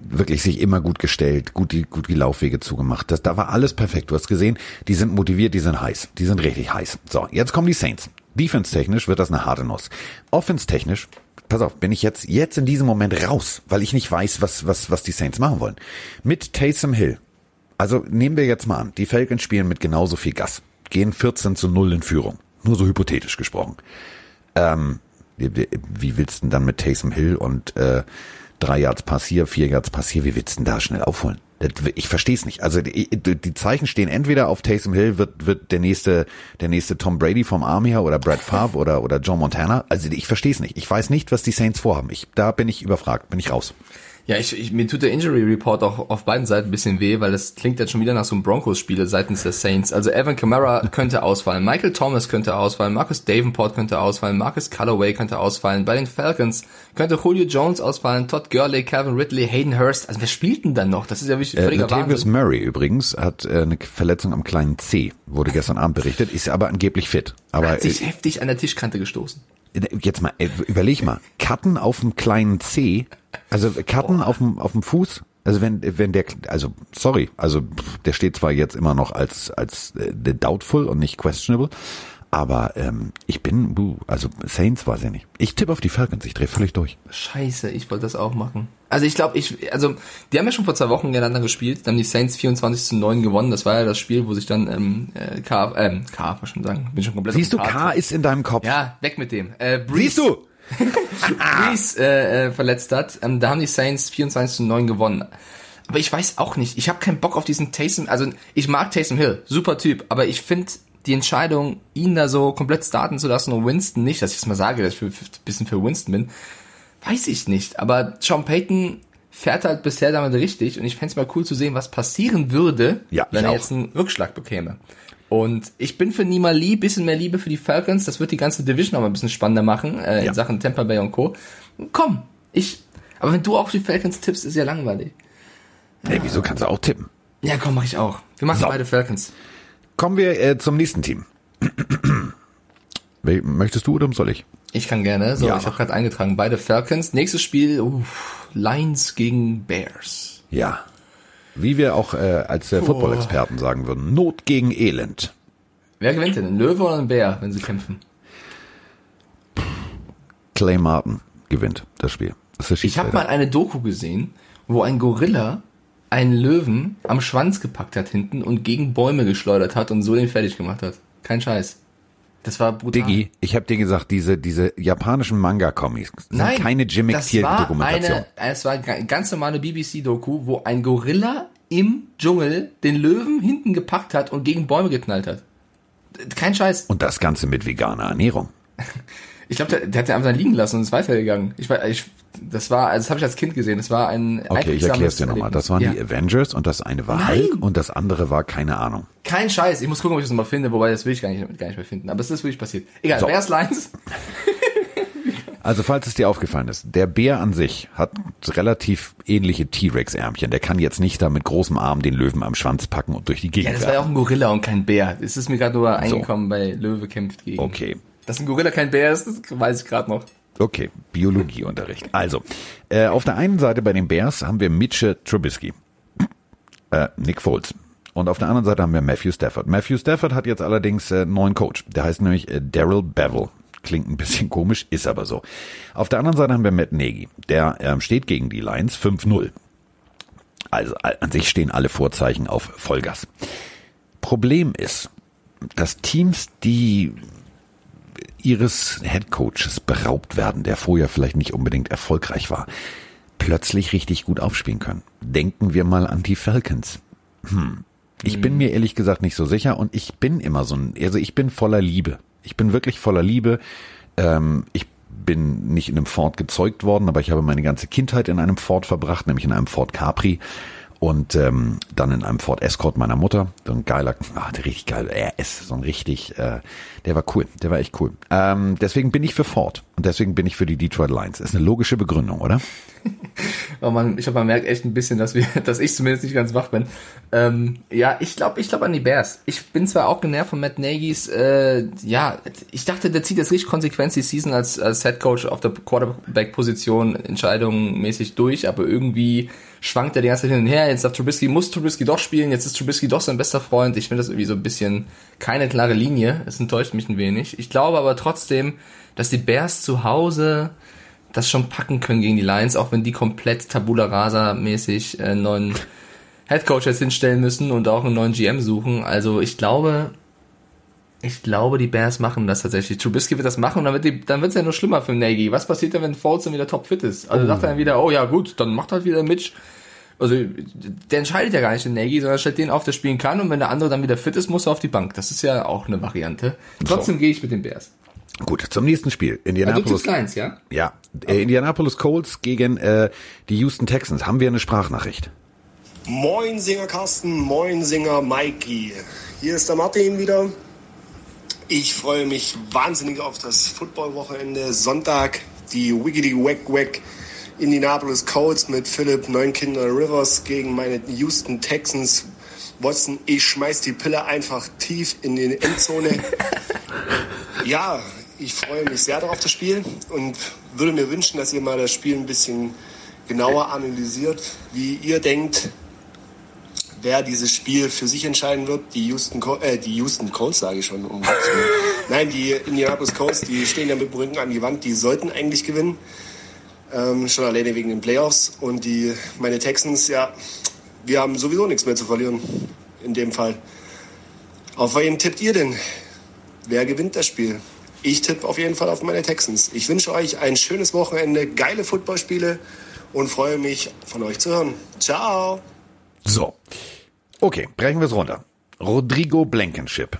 wirklich sich immer gut gestellt, gut die, gut die Laufwege zugemacht. Das, da war alles perfekt. Du hast gesehen, die sind motiviert, die sind heiß. Die sind richtig heiß. So, jetzt kommen die Saints. Defense-technisch wird das eine harte Nuss. Offense-technisch, pass auf, bin ich jetzt, jetzt in diesem Moment raus, weil ich nicht weiß, was, was, was die Saints machen wollen. Mit Taysom Hill. Also nehmen wir jetzt mal an, die Falcons spielen mit genauso viel Gas. Gehen 14 zu 0 in Führung. Nur so hypothetisch gesprochen. Ähm, wie, willst du denn dann mit Taysom Hill und äh, drei Yards passier, vier Yards passier, wie willst du denn da schnell aufholen? Ich verstehe es nicht. Also die, die Zeichen stehen entweder auf Taysom Hill wird wird der nächste der nächste Tom Brady vom Arm her oder Brad Favre oder oder John Montana. Also ich verstehe es nicht. Ich weiß nicht, was die Saints vorhaben. Ich da bin ich überfragt, bin ich raus. Ja, ich, ich, mir tut der Injury Report auch auf beiden Seiten ein bisschen weh, weil das klingt jetzt schon wieder nach so einem Broncos-Spiele seitens der Saints. Also Evan Kamara könnte ausfallen, Michael Thomas könnte ausfallen, Marcus Davenport könnte ausfallen, Marcus Callaway könnte ausfallen. Bei den Falcons könnte Julio Jones ausfallen, Todd Gurley, Calvin Ridley, Hayden Hurst. Also wer spielt denn dann noch? Das ist ja wirklich Äh, Latavius Wahnsinn. Murray übrigens hat äh, eine Verletzung am kleinen C, wurde gestern Abend berichtet, ist aber angeblich fit. Aber Hat sich äh, heftig an der Tischkante gestoßen. Jetzt mal, äh, überleg mal, Cutten auf dem kleinen C, also Cutten auf dem auf dem Fuß, also wenn wenn der, also sorry, also der steht zwar jetzt immer noch als als äh, doubtful und nicht questionable, aber ähm, ich bin, buh, also Saints weiß ich nicht. Ich tippe auf die Falcons, ich drehe völlig durch. Scheiße, ich wollte das auch machen. Also ich glaube, ich, also die haben ja schon vor zwei Wochen gegeneinander gespielt, dann haben die Saints 24 zu 9 gewonnen. Das war ja das Spiel, wo sich dann ähm, äh, K, ähm, K, was schon sagen, bin schon komplett Siehst du, dem K ist in deinem Kopf. Ja, weg mit dem. Äh, Breeze, Siehst du? Breeze äh, äh, verletzt hat. Ähm, da haben die Saints 24 zu 9 gewonnen. Aber ich weiß auch nicht. Ich habe keinen Bock auf diesen Taysom. Also ich mag Taysom Hill, super Typ. Aber ich finde die Entscheidung, ihn da so komplett starten zu lassen und Winston nicht, dass ich jetzt mal sage, dass ich ein bisschen für Winston bin, weiß ich nicht. Aber Sean Payton fährt halt bisher damit richtig und ich fänd's mal cool zu sehen, was passieren würde, Ja, wenn er auch. jetzt einen Rückschlag bekäme. Und ich bin für Nima Lee, bisschen mehr Liebe für die Falcons. Das wird die ganze Division auch mal ein bisschen spannender machen, äh, Ja. in Sachen Tampa Bay und Co. Komm, ich, aber wenn du auch die Falcons tippst, ist ja langweilig. Ey, wieso kannst du auch tippen? Ja, komm, mach ich auch. Wir machen So. beide Falcons. Kommen wir äh, zum nächsten Team. Möchtest du oder soll ich? Ich kann gerne. So, Ja, ich habe gerade eingetragen, beide Falcons. Nächstes Spiel, uff, Lions gegen Bears. Ja. Wie wir auch äh, als äh, Football-Experten sagen würden, Not gegen Elend. Wer gewinnt denn? Ein Löwe oder ein Bär, wenn sie kämpfen? Clay Martin gewinnt das Spiel. Das ist Ich habe mal eine Doku gesehen, wo ein Gorilla einen Löwen am Schwanz gepackt hat hinten und gegen Bäume geschleudert hat und so den fertig gemacht hat. Kein Scheiß. Das war brutal. Diggi, ich habe dir gesagt, diese diese japanischen Manga-Comics sind Nein, keine Jimmy das Kiel war Dokumentation. eine, es war eine ganz normale BBC-Doku, wo ein Gorilla im Dschungel den Löwen hinten gepackt hat und gegen Bäume geknallt hat. Kein Scheiß. Und das Ganze mit veganer Ernährung. Ich glaube, der, der hat den einfach liegen lassen und ist weitergegangen. Ich ich, das war, also das habe ich als Kind gesehen. Das war ein Okay, ich erkläre es dir nochmal. Das waren ja. die Avengers und das eine war Nein. Hulk und das andere war keine Ahnung. Kein Scheiß. Ich muss gucken, ob ich das nochmal finde, wobei das will ich gar nicht, gar nicht mehr finden. Aber es ist wirklich passiert. Egal, So. Bears Lines. Also falls es dir aufgefallen ist, der Bär an sich hat relativ ähnliche T-Rex-Ärmchen. Der kann jetzt nicht da mit großem Arm den Löwen am Schwanz packen und durch die Ja, Gegend das war ja auch ein Gorilla und kein Bär. Es ist mir gerade nur eingekommen bei Löwe kämpft gegen. Okay. Dass ein Gorilla kein Bär ist, weiß ich gerade noch. Okay, Biologieunterricht. Also, äh, auf der einen Seite bei den Bears haben wir Mitchell Trubisky, äh, Nick Foles. Und auf der anderen Seite haben wir Matthew Stafford. Matthew Stafford hat jetzt allerdings äh, neuen Coach. Der heißt nämlich äh, Daryl Bevel. Klingt ein bisschen komisch, ist aber so. Auf der anderen Seite haben wir Matt Nagy. Der ähm, steht gegen die Lions 5-0. Also äh, an sich stehen alle Vorzeichen auf Vollgas. Problem ist, dass Teams, die ihres Headcoaches beraubt werden, der vorher vielleicht nicht unbedingt erfolgreich war, plötzlich richtig gut aufspielen können. Denken wir mal an die Falcons. Hm. Ich bin mir ehrlich gesagt nicht so sicher und ich bin immer so ein, also ich bin voller Liebe. Ich bin wirklich voller Liebe. Ähm, ich bin nicht in einem Ford gezeugt worden, aber ich habe meine ganze Kindheit in einem Ford verbracht, nämlich in einem Ford Capri und ähm, dann in einem Ford Escort meiner Mutter. So ein geiler, ah, der richtig geil, RS, so ein richtig, äh, der war cool, der war echt cool. Ähm, deswegen bin ich für Ford und deswegen bin ich für die Detroit Lions. Ist eine logische Begründung, oder? Aber man, ich glaube, man merkt echt ein bisschen, dass wir, dass ich zumindest nicht ganz wach bin. Ähm, ja, ich glaube, ich glaube an die Bears. Ich bin zwar auch genervt von Matt Nagy's, äh, ja, ich dachte, der zieht jetzt richtig konsequent die Season als, als Head Coach auf der Quarterback-Position Entscheidungen mäßig durch, aber irgendwie schwankt er die ganze Zeit hin und her. Jetzt darf Trubisky, muss Trubisky doch spielen, jetzt ist Trubisky doch sein bester Freund. Ich finde das irgendwie so ein bisschen keine klare Linie. Es enttäuscht mich ein wenig. Ich glaube aber trotzdem, dass die Bears zu Hause das schon packen können gegen die Lions, auch wenn die komplett Tabula Rasa mäßig äh, einen neuen Headcoach jetzt hinstellen müssen und auch einen neuen GM suchen. Also ich glaube, ich glaube, die Bears machen das tatsächlich. Trubisky wird das machen und dann wird die, dann wird's ja nur schlimmer für Nagy. Was passiert denn, wenn Foles dann wieder topfit ist? Also sagt er dann wieder, oh ja gut, dann macht halt wieder Mitch. Also der entscheidet ja gar nicht den Nagy, sondern stellt den auf, der spielen kann und wenn der andere dann wieder fit ist, muss er auf die Bank. Das ist ja auch eine Variante. Trotzdem gehe ich mit den Bears. Gut, zum nächsten Spiel. Also Indianapolis. tippst Lions, ja? ja, äh, Indianapolis Colts gegen äh, die Houston Texans. Haben wir eine Sprachnachricht? Moin Singer Carsten, moin Singer Mikey. Hier ist der Martin wieder. Ich freue mich wahnsinnig auf das Footballwochenende. Sonntag die Wiggity Wack Wack Indianapolis Colts mit Philipp Neunkinder Rivers gegen meine Houston Texans. Watson, ich schmeiß die Pille einfach tief in die Endzone. Ja, ich freue mich sehr darauf das Spiel und würde mir wünschen, dass ihr mal das Spiel ein bisschen genauer analysiert, wie ihr denkt, wer dieses Spiel für sich entscheiden wird. Die Houston, Col äh, die Houston Colts sage ich schon. Um. Nein, die Indianapolis Colts, die stehen ja mit dem Rücken an die Wand, die sollten eigentlich gewinnen. Ähm, schon alleine wegen den Playoffs. Und die, meine Texans, ja, wir haben sowieso nichts mehr zu verlieren in dem Fall. Auf wen tippt ihr denn? Wer gewinnt das Spiel? Ich tippe auf jeden Fall auf meine Texans. Ich wünsche euch ein schönes Wochenende, geile Footballspiele und freue mich, von euch zu hören. Ciao! So. Okay, brechen wir es runter. Rodrigo Blankenship.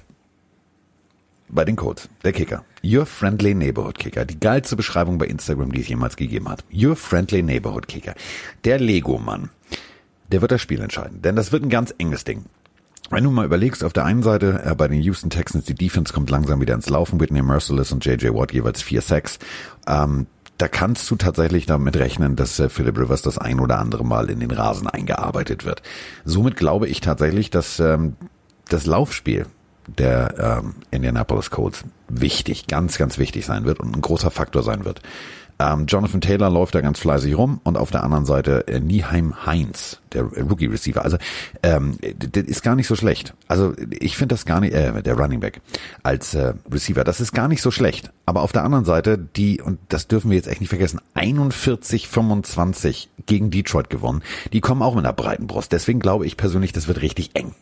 Bei den Colts, der Kicker. Your Friendly Neighborhood Kicker. Die geilste Beschreibung bei Instagram, die es jemals gegeben hat. Your Friendly Neighborhood Kicker. Der Lego-Mann. Der wird das Spiel entscheiden. Denn das wird ein ganz enges Ding. Wenn du mal überlegst, auf der einen Seite äh, bei den Houston Texans, die Defense kommt langsam wieder ins Laufen, Whitney Merciless und JJ Watt jeweils vier Sacks. Ähm, da kannst du tatsächlich damit rechnen, dass äh, Philip Rivers das ein oder andere Mal in den Rasen eingearbeitet wird. Somit glaube ich tatsächlich, dass ähm, das Laufspiel der ähm, Indianapolis Colts wichtig, ganz, ganz wichtig sein wird und ein großer Faktor sein wird. Ähm, Jonathan Taylor läuft da ganz fleißig rum und auf der anderen Seite äh, Nieheim Heinz, der Rookie Receiver. Also ähm, das ist gar nicht so schlecht. Also ich finde das gar nicht, äh, der Running Back als äh, Receiver, das ist gar nicht so schlecht. Aber auf der anderen Seite, die, und das dürfen wir jetzt echt nicht vergessen, 41-25 gegen Detroit gewonnen. Die kommen auch mit einer breiten Brust. Deswegen glaube ich persönlich, das wird richtig eng.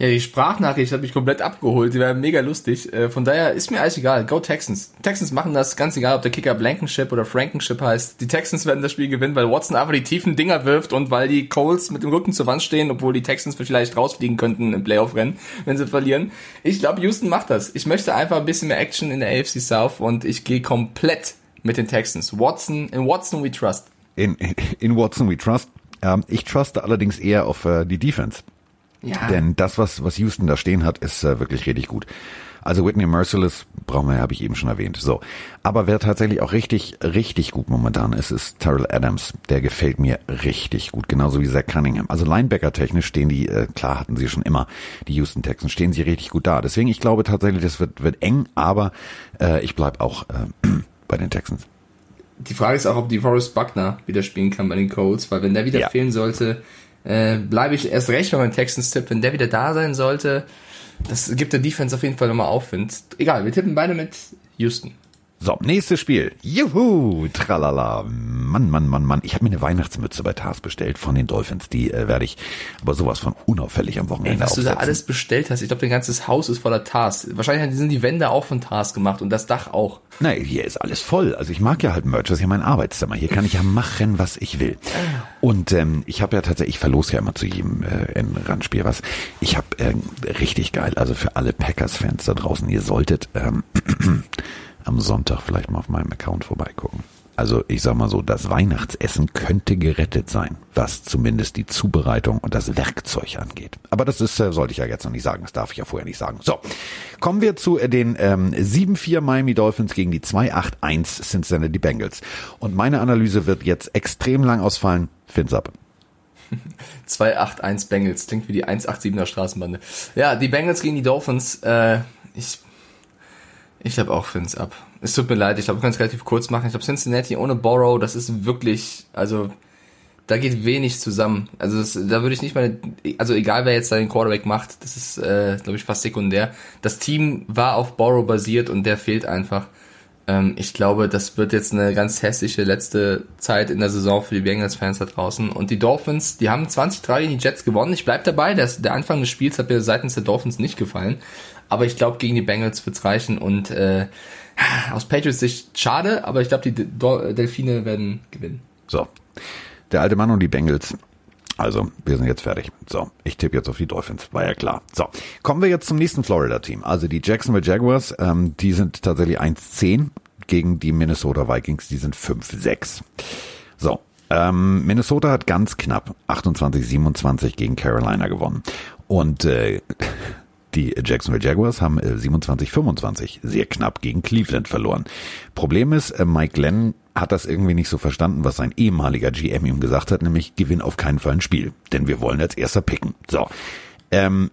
Ja, die Sprachnachricht hat mich komplett abgeholt. Die war mega lustig. Äh, Von daher ist mir alles egal. Go Texans. Texans machen das ganz egal, ob der Kicker Blankenship oder Frankenship heißt. Die Texans werden das Spiel gewinnen, weil Watson einfach die tiefen Dinger wirft und weil die Coles mit dem Rücken zur Wand stehen, obwohl die Texans vielleicht rausfliegen könnten im Playoff-Rennen, wenn sie verlieren. Ich glaube, Houston macht das. Ich möchte einfach ein bisschen mehr Action in der AFC South und ich gehe komplett mit den Texans. Watson, in Watson we trust. In, in Watson we trust. Ähm, ich truste allerdings eher auf äh, die Defense. Ja. Denn das, was, was Houston da stehen hat, ist äh, wirklich richtig gut. Also Whitney Merciless brauchen wir, habe ich eben schon erwähnt. So, aber wer tatsächlich auch richtig, richtig gut momentan ist, ist Terrell Adams. Der gefällt mir richtig gut, genauso wie Zach Cunningham. Also Linebacker-technisch stehen die, äh, klar hatten sie schon immer, die Houston Texans stehen sie richtig gut da. Deswegen, ich glaube tatsächlich, das wird, wird eng, aber äh, ich bleib auch äh, bei den Texans. Die Frage ist auch, ob die Forrest Buckner wieder spielen kann bei den Colts, weil wenn der wieder Ja. fehlen sollte, äh, bleibe ich erst recht bei meinem Texans-Tipp. Wenn der wieder da sein sollte, das gibt der Defense auf jeden Fall nochmal Aufwind. Egal, wir tippen beide mit Houston. So, nächstes Spiel. Juhu, tralala. Mann, Mann, Mann, Mann. Ich habe mir eine Weihnachtsmütze bei Tars bestellt von den Dolphins. Die äh, werde ich aber sowas von unauffällig am Ey, Wochenende was du da aufsetzen. alles bestellt hast, ich glaube, dein ganzes Haus ist voller Tars. Wahrscheinlich sind die Wände auch von Tars gemacht und das Dach auch. Nein, hier ist alles voll. Also ich mag ja halt Merch, das ist ja mein Arbeitszimmer. Hier kann ich ja machen, was ich will. Und ähm, ich habe ja tatsächlich, ich verlose ja immer zu jedem äh, Randspiel was. Ich habe äh, richtig geil, also für alle Packers-Fans da draußen, ihr solltet ähm, am Sonntag vielleicht mal auf meinem Account vorbeigucken. Also ich sag mal so, das Weihnachtsessen könnte gerettet sein, was zumindest die Zubereitung und das Werkzeug angeht. Aber das ist, äh, sollte ich ja jetzt noch nicht sagen, das darf ich ja vorher nicht sagen. So, kommen wir zu äh, den ähm, 7-4 Miami Dolphins gegen die 2-8-1 Cincinnati Bengals. Und meine Analyse wird jetzt extrem lang ausfallen. Fins ab. 281 Bengals, klingt wie die 187er Straßenbande. Ja, die Bengals gegen die Dolphins, äh, ich, ich habe auch Fins ab. Es tut mir leid, ich glaube, wir können es relativ kurz machen. Ich glaube, Cincinnati ohne Borrow, das ist wirklich, also, da geht wenig zusammen. Also, das, da würde ich nicht mal, also egal wer jetzt da den Quarterback macht, das ist, äh, glaube ich, fast sekundär. Das Team war auf Borrow basiert und der fehlt einfach. Ähm, ich glaube, das wird jetzt eine ganz hässliche letzte Zeit in der Saison für die Bengals-Fans da draußen. Und die Dolphins, die haben 20-3 gegen die Jets gewonnen. Ich bleib dabei, das, der Anfang des Spiels hat mir seitens der Dolphins nicht gefallen. Aber ich glaube, gegen die Bengals wird's reichen. Und äh, aus Patriots Sicht schade, aber ich glaube, die Delfine werden gewinnen. So, der alte Mann und die Bengals. Also, wir sind jetzt fertig. So, ich tippe jetzt auf die Dolphins, war ja klar. So, kommen wir jetzt zum nächsten Florida-Team. Also die Jacksonville Jaguars, ähm, die sind tatsächlich 1-10 gegen die Minnesota Vikings, die sind 5-6. So, ähm, Minnesota hat ganz knapp 28-27 gegen Carolina gewonnen. Und äh, die Jacksonville Jaguars haben äh, 27-25 sehr knapp gegen Cleveland verloren. Problem ist, äh, Mike Glenn hat das irgendwie nicht so verstanden, was sein ehemaliger GM ihm gesagt hat, nämlich gewinn auf keinen Fall ein Spiel, denn wir wollen als erster picken. So, ähm,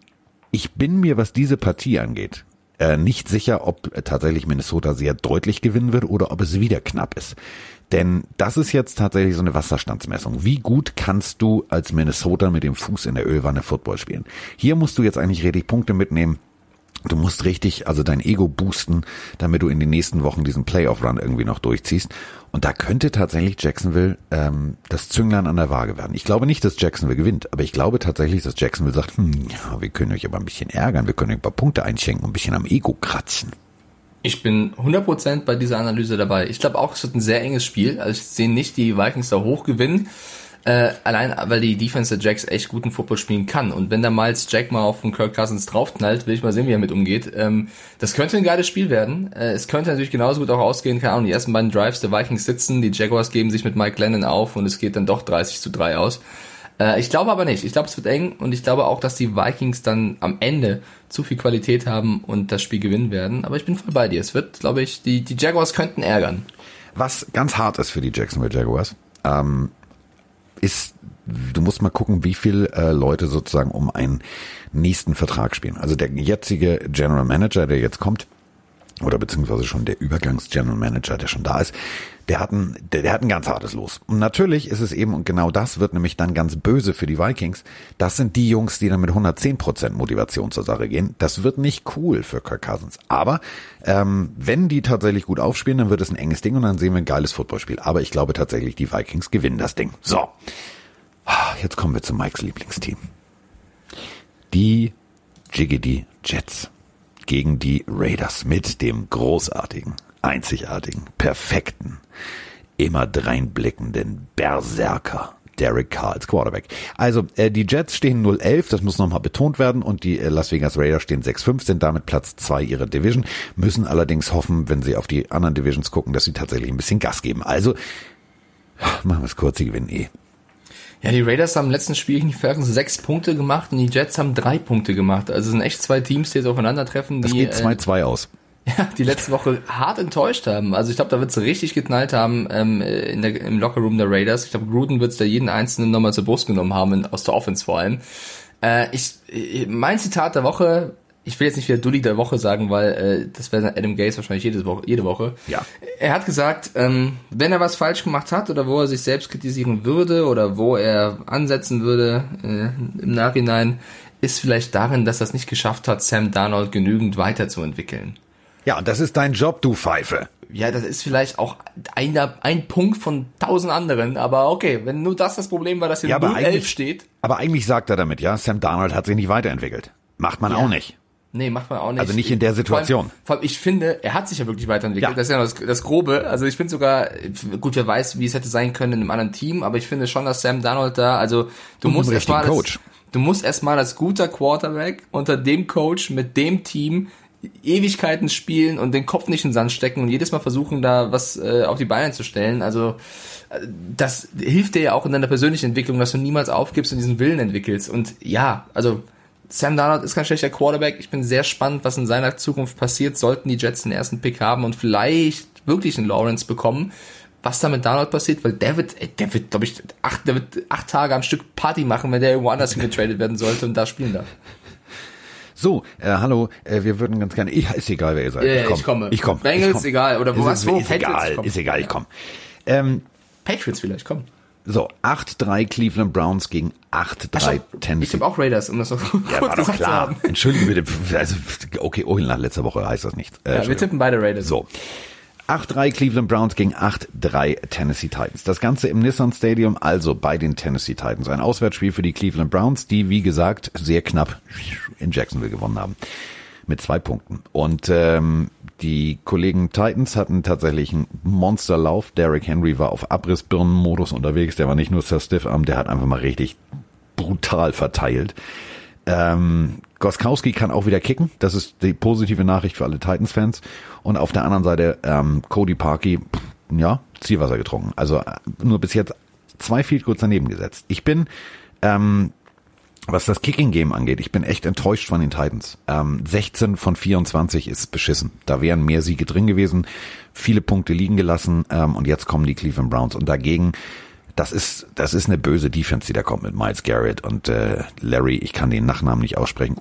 ich bin mir, was diese Partie angeht, äh, nicht sicher, ob tatsächlich Minnesota sehr deutlich gewinnen wird oder ob es wieder knapp ist. Denn das ist jetzt tatsächlich so eine Wasserstandsmessung. Wie gut kannst du als Minnesota mit dem Fuß in der Ölwanne Football spielen? Hier musst du jetzt eigentlich richtig Punkte mitnehmen. Du musst richtig, also dein Ego boosten, damit du in den nächsten Wochen diesen Playoff-Run irgendwie noch durchziehst. Und da könnte tatsächlich Jacksonville ähm, das Zünglein an der Waage werden. Ich glaube nicht, dass Jacksonville gewinnt, aber ich glaube tatsächlich, dass Jacksonville sagt, hm, ja, wir können euch aber ein bisschen ärgern, wir können euch ein paar Punkte einschenken und ein bisschen am Ego kratzen. Ich bin 100% bei dieser Analyse dabei. Ich glaube auch, es wird ein sehr enges Spiel. Also ich sehe nicht die Vikings da hoch gewinnen. Äh, allein, weil die Defense der Jacks echt guten Football spielen kann. Und wenn da Miles Jack mal auf den Kirk Cousins draufknallt, will ich mal sehen, wie er mit umgeht. Ähm, das könnte ein geiles Spiel werden. Äh, es könnte natürlich genauso gut auch ausgehen, keine Ahnung, die ersten beiden Drives der Vikings sitzen, die Jaguars geben sich mit Mike Lennon auf und es geht dann doch 30 zu 3 aus. Äh, ich glaube aber nicht. Ich glaube, es wird eng und ich glaube auch, dass die Vikings dann am Ende zu viel Qualität haben und das Spiel gewinnen werden. Aber ich bin voll bei dir. Es wird, glaube ich, die, die Jaguars könnten ärgern. Was ganz hart ist für die Jacksonville Jaguars, ähm, ist, du musst mal gucken, wie viel äh, Leute sozusagen um einen nächsten Vertrag spielen. Also der jetzige General Manager, der jetzt kommt, oder beziehungsweise schon der Übergangs-General Manager, der schon da ist, der hat ein, der, der hat ein ganz hartes Los. Und natürlich ist es eben, und genau das wird nämlich dann ganz böse für die Vikings, das sind die Jungs, die dann mit 110% Motivation zur Sache gehen. Das wird nicht cool für Kirk Cousins. Aber ähm, wenn die tatsächlich gut aufspielen, dann wird es ein enges Ding und dann sehen wir ein geiles Footballspiel. Aber ich glaube tatsächlich, die Vikings gewinnen das Ding. So, jetzt kommen wir zu Mikes Lieblingsteam. Die Jiggity Jets gegen die Raiders mit dem großartigen, einzigartigen, perfekten, immer dreinblickenden Berserker Derek Carr als Quarterback. Also äh, die Jets stehen 0-11, das muss nochmal betont werden, und die äh, Las Vegas Raiders stehen 6-5, sind damit Platz 2 ihrer Division, müssen allerdings hoffen, wenn sie auf die anderen Divisions gucken, dass sie tatsächlich ein bisschen Gas geben. Also machen wir es kurz, sie gewinnen eh. Ja, die Raiders haben im letzten Spiel gegen die Falcons sechs Punkte gemacht und die Jets haben drei Punkte gemacht. Also es sind echt zwei Teams, die jetzt aufeinandertreffen, Das die geht äh, 2-2 aus. ja, die letzte Woche hart enttäuscht haben. Also ich glaube, da wird es richtig geknallt haben ähm, in der, im Lockerroom der Raiders. Ich glaube, Gruden wird da jeden Einzelnen nochmal zur Brust genommen haben, in, aus der Offense vor allem. Äh, ich, ich, mein Zitat der Woche, ich will jetzt nicht wieder Dulli der Woche sagen, weil äh, das wäre Adam Gaze wahrscheinlich jede Woche. Jede Woche. Ja. Er hat gesagt, ähm, wenn er was falsch gemacht hat oder wo er sich selbst kritisieren würde oder wo er ansetzen würde äh, im Nachhinein, ist vielleicht darin, dass er es nicht geschafft hat, Sam Darnold genügend weiterzuentwickeln. Ja, und das ist dein Job, du Pfeife. Ja, das ist vielleicht auch einer, ein Punkt von tausend anderen, aber okay, wenn nur das das Problem war, dass hier Ja, aber 0-11 eigentlich- steht. Aber eigentlich sagt er damit, ja, Sam Darnold hat sich nicht weiterentwickelt. Macht man Ja. auch nicht. Nee, macht man auch nicht. Also nicht in der Situation. Vor allem, vor allem ich finde, er hat sich ja wirklich weiterentwickelt. Ja. Das ist ja noch das, das Grobe. Also ich finde sogar, gut, wer weiß, wie es hätte sein können in einem anderen Team, aber ich finde schon, dass Sam Darnold da, also du Und musst erstmal du musst erstmal als guter Quarterback unter dem Coach mit dem Team Ewigkeiten spielen und den Kopf nicht in den Sand stecken und jedes Mal versuchen, da was äh, auf die Beine zu stellen. Also äh, das hilft dir ja auch in deiner persönlichen Entwicklung, dass du niemals aufgibst und diesen Willen entwickelst. Und ja, also Sam Darnold ist kein schlechter Quarterback. Ich bin sehr spannend, was in seiner Zukunft passiert. Sollten die Jets den ersten Pick haben und vielleicht wirklich einen Lawrence bekommen, was da mit Darnold passiert, weil der wird, ey, der wird, glaube ich, acht, der wird acht Tage am Stück Party machen, wenn der irgendwo anders hingetradet werden sollte und da spielen darf. So, äh, hallo, äh, wir würden ganz gerne. Ich, ist egal, wer ihr seid. Ja, ja, komm. ich komme. Ich komme. Bengals, ich komm. egal, oder wo- ist, was, ist, wo? Ist Patriots, egal, komm. ist egal, ich komme. Ähm, Patriots vielleicht, komm. so, 8-3 Cleveland Browns gegen 8-3 Ich Tennessee. habe auch Raiders, um das noch kurz Ja, war doch klar. haben. Entschuldige bitte. Also, okay, oh, nach letzter Woche heißt das nicht. Äh, Ja, wir Entschuldigung. tippen beide Raiders. So. 8-3 Cleveland Browns gegen 8-3 Tennessee Titans. Das Ganze im Nissan Stadium, also bei den Tennessee Titans. Ein Auswärtsspiel für die Cleveland Browns, die, wie gesagt, sehr knapp in Jacksonville gewonnen haben. Mit zwei Punkten. Und ähm, die Kollegen Titans hatten tatsächlich einen Monsterlauf. Derrick Henry war auf Abrissbirnenmodus unterwegs. Der war nicht nur Sir Stiffarm, der hat einfach mal richtig brutal verteilt. Ähm, Goskowski kann auch wieder kicken. Das ist die positive Nachricht für alle Titans-Fans. Und auf der anderen Seite ähm, Cody Parkey, ja, Zielwasser getrunken. Also äh, nur bis jetzt zwei Field Goals daneben gesetzt. Ich bin, ähm, was das Kicking-Game angeht, ich bin echt enttäuscht von den Titans. Ähm, 16 von 24 ist beschissen. Da wären mehr Siege drin gewesen, viele Punkte liegen gelassen ähm, und jetzt kommen die Cleveland Browns. Und dagegen das ist, das ist eine böse Defense, die da kommt mit Miles Garrett und äh, Larry, ich kann den Nachnamen nicht aussprechen,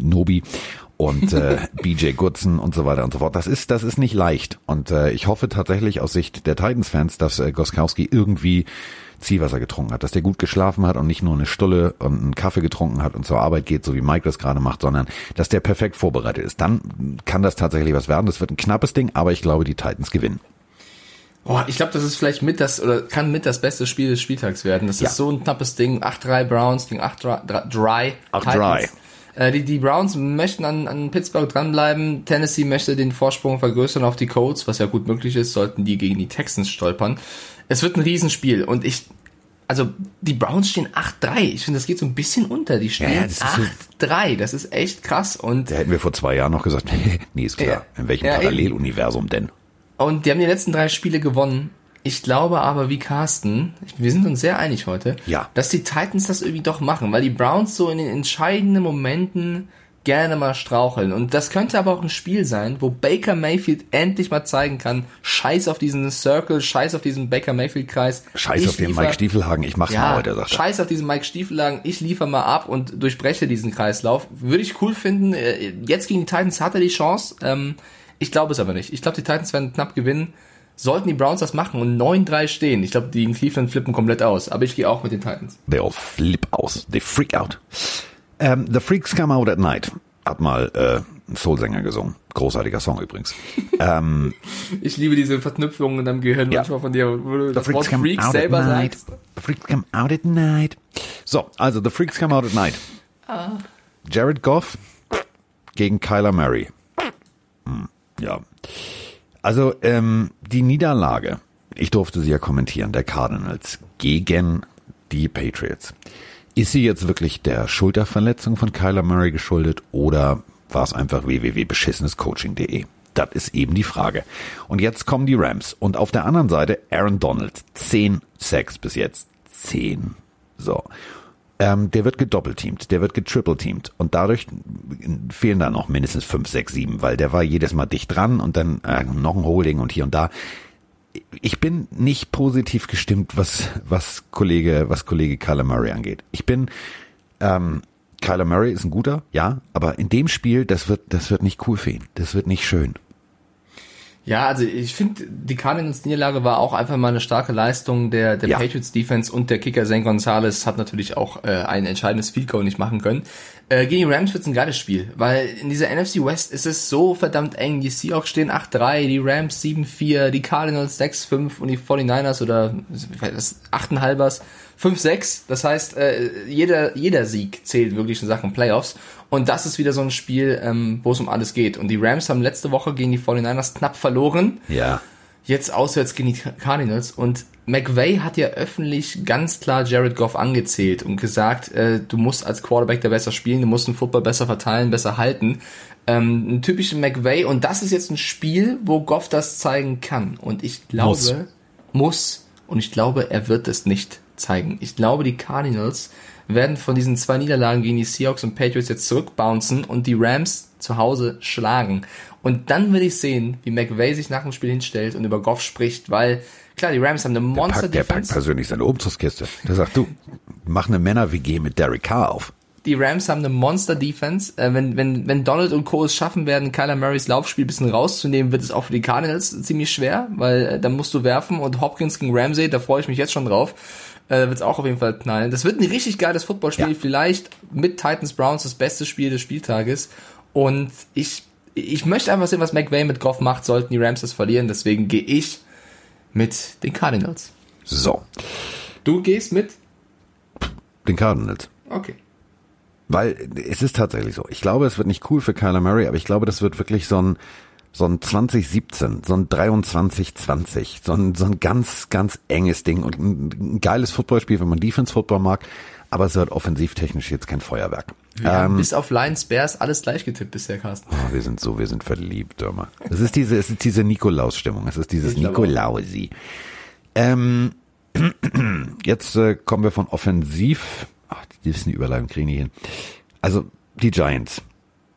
Nobi und äh, BJ Goodson und so weiter und so fort. Das ist, das ist nicht leicht. Und äh, ich hoffe tatsächlich aus Sicht der Titans-Fans, dass äh, Goskowski irgendwie Zielwasser getrunken hat, dass der gut geschlafen hat und nicht nur eine Stulle und einen Kaffee getrunken hat und zur Arbeit geht, so wie Mike das gerade macht, sondern dass der perfekt vorbereitet ist. Dann kann das tatsächlich was werden. Das wird ein knappes Ding, aber ich glaube, die Titans gewinnen. Boah, ich glaube, das ist vielleicht mit das, oder kann mit das beste Spiel des Spieltags werden. Das Ja. ist so ein knappes Ding. 8-3 Browns gegen 8-3 Dry. 8-3. Äh, die, die Browns möchten an, an Pittsburgh dranbleiben. Tennessee möchte den Vorsprung vergrößern auf die Colts, was ja gut möglich ist, sollten die gegen die Texans stolpern. Es wird ein Riesenspiel und ich, also die Browns stehen 8-3. Ich finde, das geht so ein bisschen unter. Die stehen Ja, das ist so- 8-3. Das ist echt krass und Da hätten wir vor zwei Jahren noch gesagt, nee, ist klar. Ja. In welchem Ja. Paralleluniversum denn? Und die haben die letzten drei Spiele gewonnen. Ich glaube aber, wie Carsten, wir sind uns sehr einig heute, Ja. dass die Titans das irgendwie doch machen, weil die Browns so in den entscheidenden Momenten gerne mal straucheln. Und das könnte aber auch ein Spiel sein, wo Baker Mayfield endlich mal zeigen kann, scheiß auf diesen Circle, scheiß auf diesen Baker Mayfield-Kreis. Scheiß Ich auf den liefer- Mike Stiefelhagen, ich mach's mal ja, heute, sagt er. scheiß auf diesen Mike Stiefelhagen, ich liefer mal ab und durchbreche diesen Kreislauf. Würde ich cool finden. Äh, Jetzt gegen die Titans hat er die Chance. Ähm, Ich glaube es aber nicht. Ich glaube, die Titans werden knapp gewinnen. Sollten die Browns das machen und 9-3 stehen, ich glaube, die in Cleveland flippen komplett aus. Aber ich gehe auch mit den Titans. They all flip aus. They freak out. Ähm, The Freaks Come Out at Night. Hat mal äh, ein Soulsänger gesungen. Großartiger Song übrigens. ähm, Ich liebe diese Verknüpfungen in deinem Gehirn Ja. manchmal von dir, wo du das The Wort Freaks Come Freak Out selber at Night. sagst. The Freaks Come Out at Night. So, also The Freaks Come Out at Night. Jared Goff gegen Kyler Murray. Hm, ja. Also ähm, die Niederlage, ich durfte sie ja kommentieren, der Cardinals gegen die Patriots. Ist sie jetzt wirklich der Schulterverletzung von Kyler Murray geschuldet oder war es einfach www.beschissenescoaching.de? Das ist eben die Frage. Und jetzt kommen die Rams. Und auf der anderen Seite Aaron Donald. Zehn Sacks bis jetzt. Zehn. So. Ähm, der wird gedoppelteamt, der wird getriple-teamt und dadurch fehlen da noch mindestens fünf, sechs, sieben, weil der war jedes Mal dicht dran und dann äh, noch ein Holding und hier und da. Ich bin nicht positiv gestimmt, was was Kollege was Kollege Kyler Murray angeht. Ich bin ähm, Kyler Murray ist ein guter, ja, aber in dem Spiel, das wird das wird nicht cool für ihn, das wird nicht schön. Ja, also ich finde, die Cardinals Niederlage war auch einfach mal eine starke Leistung der, der Ja. Patriots Defense und der Kicker Zane Gonzalez hat natürlich auch äh, ein entscheidendes Field Goal nicht machen können. Äh, gegen die Rams wird's ein geiles Spiel, weil in dieser NFC West ist es so verdammt eng. Die Seahawks stehen 8-3, die Rams 7-4, die Cardinals 6-5 und die 49ers oder was, 8,5ers 5-6. Das heißt, äh, jeder, jeder Sieg zählt wirklich in Sachen Playoffs. Und das ist wieder so ein Spiel, ähm, wo es um alles geht. Und die Rams haben letzte Woche gegen die 49ers knapp verloren. Ja. Jetzt auswärts gegen die Cardinals. Und McVay hat ja öffentlich ganz klar Jared Goff angezählt und gesagt, äh, du musst als Quarterback da besser spielen, du musst den Football besser verteilen, besser halten. Ähm, ein typischer McVay. Und das ist jetzt ein Spiel, wo Goff das zeigen kann. Und ich glaube, Muss. muss. Und ich glaube, er wird es nicht zeigen. Ich glaube, die Cardinals werden von diesen zwei Niederlagen gegen die Seahawks und Patriots jetzt zurückbouncen und die Rams zu Hause schlagen. Und dann will ich sehen, wie McVay sich nach dem Spiel hinstellt und über Goff spricht, weil klar, die Rams haben eine Packt, der packt Monster-Defense. persönlich seine Umzugskiste. Der sagt, du, mach eine Männer-WG mit Derek Carr auf. Die Rams haben eine Monster-Defense. Äh, wenn, wenn, wenn Donald und Co. es schaffen werden, Kyler Murrays Laufspiel ein bisschen rauszunehmen, wird es auch für die Cardinals ziemlich schwer, weil äh, dann musst du werfen und Hopkins gegen Ramsey, da freue ich mich jetzt schon drauf. Äh, wird es auch auf jeden Fall knallen. Das wird ein richtig geiles Footballspiel, Ja. vielleicht mit Titans Browns das beste Spiel des Spieltages. Und ich, ich möchte einfach sehen, was McVay mit Goff macht, sollten die Rams das verlieren. Deswegen gehe ich mit den Cardinals. So, Du gehst mit? den Cardinals. Okay. Weil es ist tatsächlich so. Ich glaube, es wird nicht cool für Kyler Murray, aber ich glaube, das wird wirklich so ein, so ein 2017, so ein 23-20, so ein, so ein ganz, ganz enges Ding und ein, ein geiles Footballspiel, wenn man Defense-Football mag, aber es wird offensivtechnisch jetzt kein Feuerwerk. Wir haben Ähm, bis auf Lions Bears alles gleich getippt bisher, Carsten. oh, wir sind so, wir sind verliebt, hör mal. Es ist diese, es ist diese Nikolaus-Stimmung, es ist dieses. Nikolausi. Ähm, jetzt äh, kommen wir von offensiv. Ach, die wissen die Überleitung kriegen die hin. Also die Giants.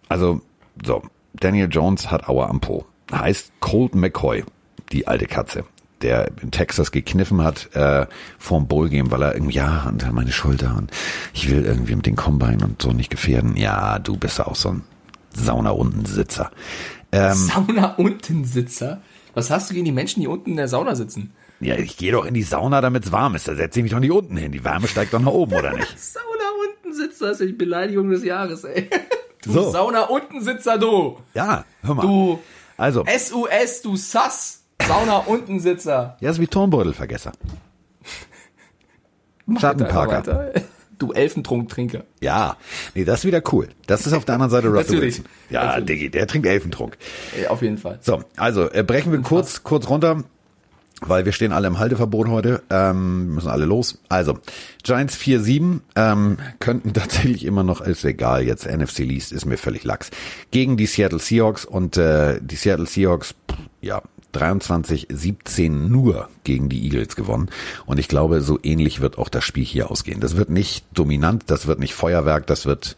Also so, Daniel Jones hat Aua am Po. Heißt Colt McCoy, die alte Katze, der in Texas gekniffen hat äh, vorm Bowl Game, weil er irgendwie ja unter meine Schulter und ich will irgendwie mit den Combine und so nicht gefährden. Ja, du bist auch so ein Sauna-Rundensitzer. Ähm, Sauna-Untensitzer? Was hast du gegen die Menschen, die unten in der Sauna sitzen? ja, ich gehe doch in die Sauna, damit's warm ist. Da setze ich mich doch nicht unten hin. Die Wärme steigt doch nach oben, oder nicht? Sauna-Untensitzer ist ja die Beleidigung des Jahres, ey. Du So. Sauna-Untensitzer, du. Ja, hör mal. Du Also, SUS, du Sass. Sauna-Untensitzer. ja, ist wie Turnbeutelvergesser. Schattenparker. Du Elfentrunktrinker. Ja, nee, das ist wieder cool. Das ist auf der anderen Seite Russell Natürlich. Wilson. Ja, Natürlich. Diggi, der trinkt Elfentrunk. Ey, Auf jeden Fall. So, also äh, brechen wir kurz, kurz runter, weil wir stehen alle im Halteverbot heute, ähm, müssen alle los. Also, Giants 4-7 ähm, könnten tatsächlich immer noch, ist egal, jetzt NFC Least ist mir völlig lax, gegen die Seattle Seahawks und äh, die Seattle Seahawks, pff, ja, 23-17 nur gegen die Eagles gewonnen. Und ich glaube, so ähnlich wird auch das Spiel hier ausgehen. Das wird nicht dominant, das wird nicht Feuerwerk, das wird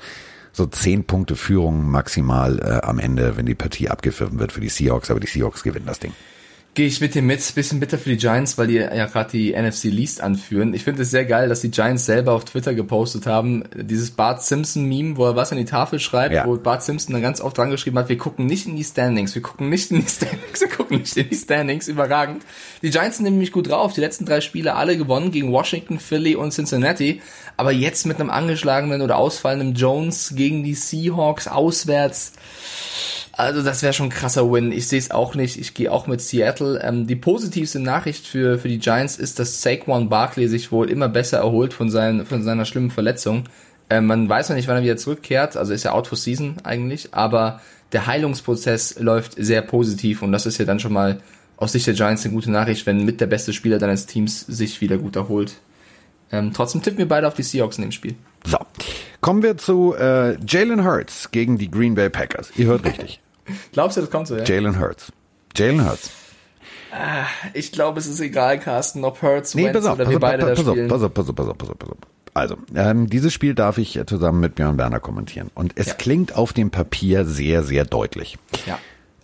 so zehn Punkte Führung maximal äh, am Ende, wenn die Partie abgepfiffen wird für die Seahawks, aber die Seahawks gewinnen das Ding. Gehe ich mit dir mit. Bisschen bitter für die Giants, weil die ja gerade die NFC Least anführen. Ich finde es sehr geil, dass die Giants selber auf Twitter gepostet haben, dieses Bart Simpson-Meme, wo er was an die Tafel schreibt, Ja. wo Bart Simpson dann ganz oft dran geschrieben hat, wir gucken nicht in die Standings, wir gucken nicht in die Standings, wir gucken nicht in die Standings, überragend. Die Giants sind nämlich gut drauf, die letzten drei Spiele alle gewonnen gegen Washington, Philly und Cincinnati, aber jetzt mit einem angeschlagenen oder ausfallenden Jones gegen die Seahawks auswärts. Also das wäre schon ein krasser Win. Ich sehe es auch nicht. Ich gehe auch mit Seattle. Ähm, die positivste Nachricht für, für die Giants ist, dass Saquon Barkley sich wohl immer besser erholt von, seinen, von seiner schlimmen Verletzung. Äh, man weiß noch nicht, wann er wieder zurückkehrt, also ist ja out for season eigentlich, aber der Heilungsprozess läuft sehr positiv und das ist ja dann schon mal aus Sicht der Giants eine gute Nachricht, wenn mit der beste Spieler deines Teams sich wieder gut erholt. Ähm, trotzdem tippen wir beide auf die Seahawks in dem Spiel. So, kommen wir zu äh, Jalen Hurts gegen die Green Bay Packers. Ihr hört richtig. Glaubst du, das kommt so, ja? Jalen Hurts. Jalen Hurts. Ich glaube, es ist egal, Carsten, ob Hurts, Nee, Wentz pass auf, oder pass wir beide pass, da pass auf, spielen. pass auf, pass auf, pass auf, pass auf, pass auf. Also, ähm, dieses Spiel darf ich äh, zusammen mit Björn Werner kommentieren. Und es Ja. klingt auf dem Papier sehr, sehr deutlich. Ja.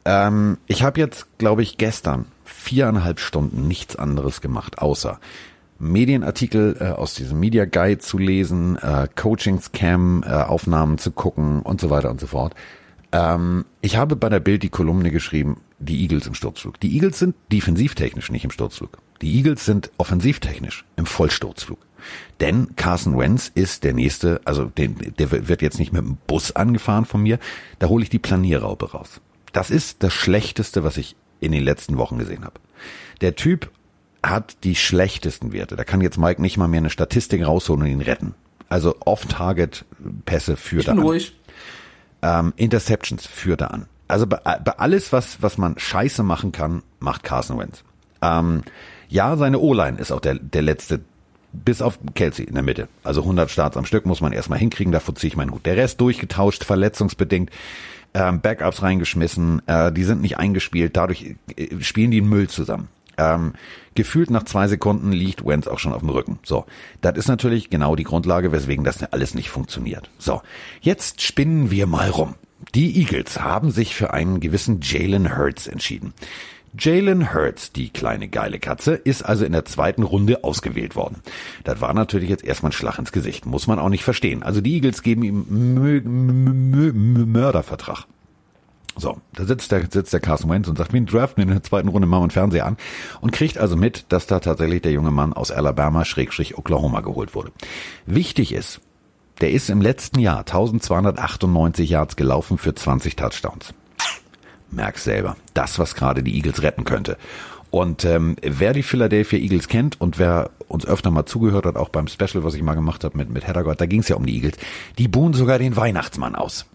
Ähm, ich habe jetzt, glaube ich, gestern viereinhalb Stunden nichts anderes gemacht, außer Medienartikel äh, aus diesem Media Guide zu lesen, äh, Coaching-Scam, äh, Aufnahmen zu gucken und so weiter und so fort. Ähm, ich habe bei der Bild die Kolumne geschrieben, die Eagles im Sturzflug. Die Eagles sind defensivtechnisch nicht im Sturzflug. Die Eagles sind offensivtechnisch im Vollsturzflug. Denn Carson Wentz ist der nächste, also den, der wird jetzt nicht mit dem Bus angefahren von mir, da hole ich die Planierraupe raus. Das ist das Schlechteste, was ich in den letzten Wochen gesehen habe. Der Typ hat die schlechtesten Werte. Da kann jetzt Mike nicht mal mehr eine Statistik rausholen und ihn retten. Also Off-Target-Pässe führt Ich bin ruhig. Ähm, Interceptions führt er an. Also bei, bei alles, was, was man scheiße machen kann, macht Carson Wentz. Ähm, ja, seine O-Line ist auch der, der letzte, bis auf Kelsey in der Mitte. Also 100 Starts am Stück muss man erstmal hinkriegen, davor ziehe ich meinen Hut. Der Rest durchgetauscht, verletzungsbedingt, ähm, Backups reingeschmissen, äh, die sind nicht eingespielt, dadurch äh, spielen die Müll zusammen. Ähm, gefühlt nach zwei Sekunden liegt Wentz auch schon auf dem Rücken. So, das ist natürlich genau die Grundlage, weswegen das alles nicht funktioniert. So, jetzt spinnen wir mal rum. Die Eagles haben sich für einen gewissen Jalen Hurts entschieden. Jalen Hurts, die kleine geile Katze, ist also in der zweiten Runde ausgewählt worden. Das war natürlich jetzt erstmal ein Schlag ins Gesicht, muss man auch nicht verstehen. Also die Eagles geben ihm Mö Mö Mö Mördervertrag. So, da sitzt der, sitzt der Carson Wentz und sagt, wir draften in der zweiten Runde mal einen Fernseher an und kriegt also mit, dass da tatsächlich der junge Mann aus Alabama, Schrägstrich Oklahoma geholt wurde. Wichtig ist, der ist im letzten Jahr 1298 Yards gelaufen für 20 Touchdowns. Merk selber, das, was gerade die Eagles retten könnte. Und ähm, wer die Philadelphia Eagles kennt und wer uns öfter mal zugehört hat, auch beim Special, was ich mal gemacht habe mit, mit Heddergott, da ging es ja um die Eagles, die buhen sogar den Weihnachtsmann aus.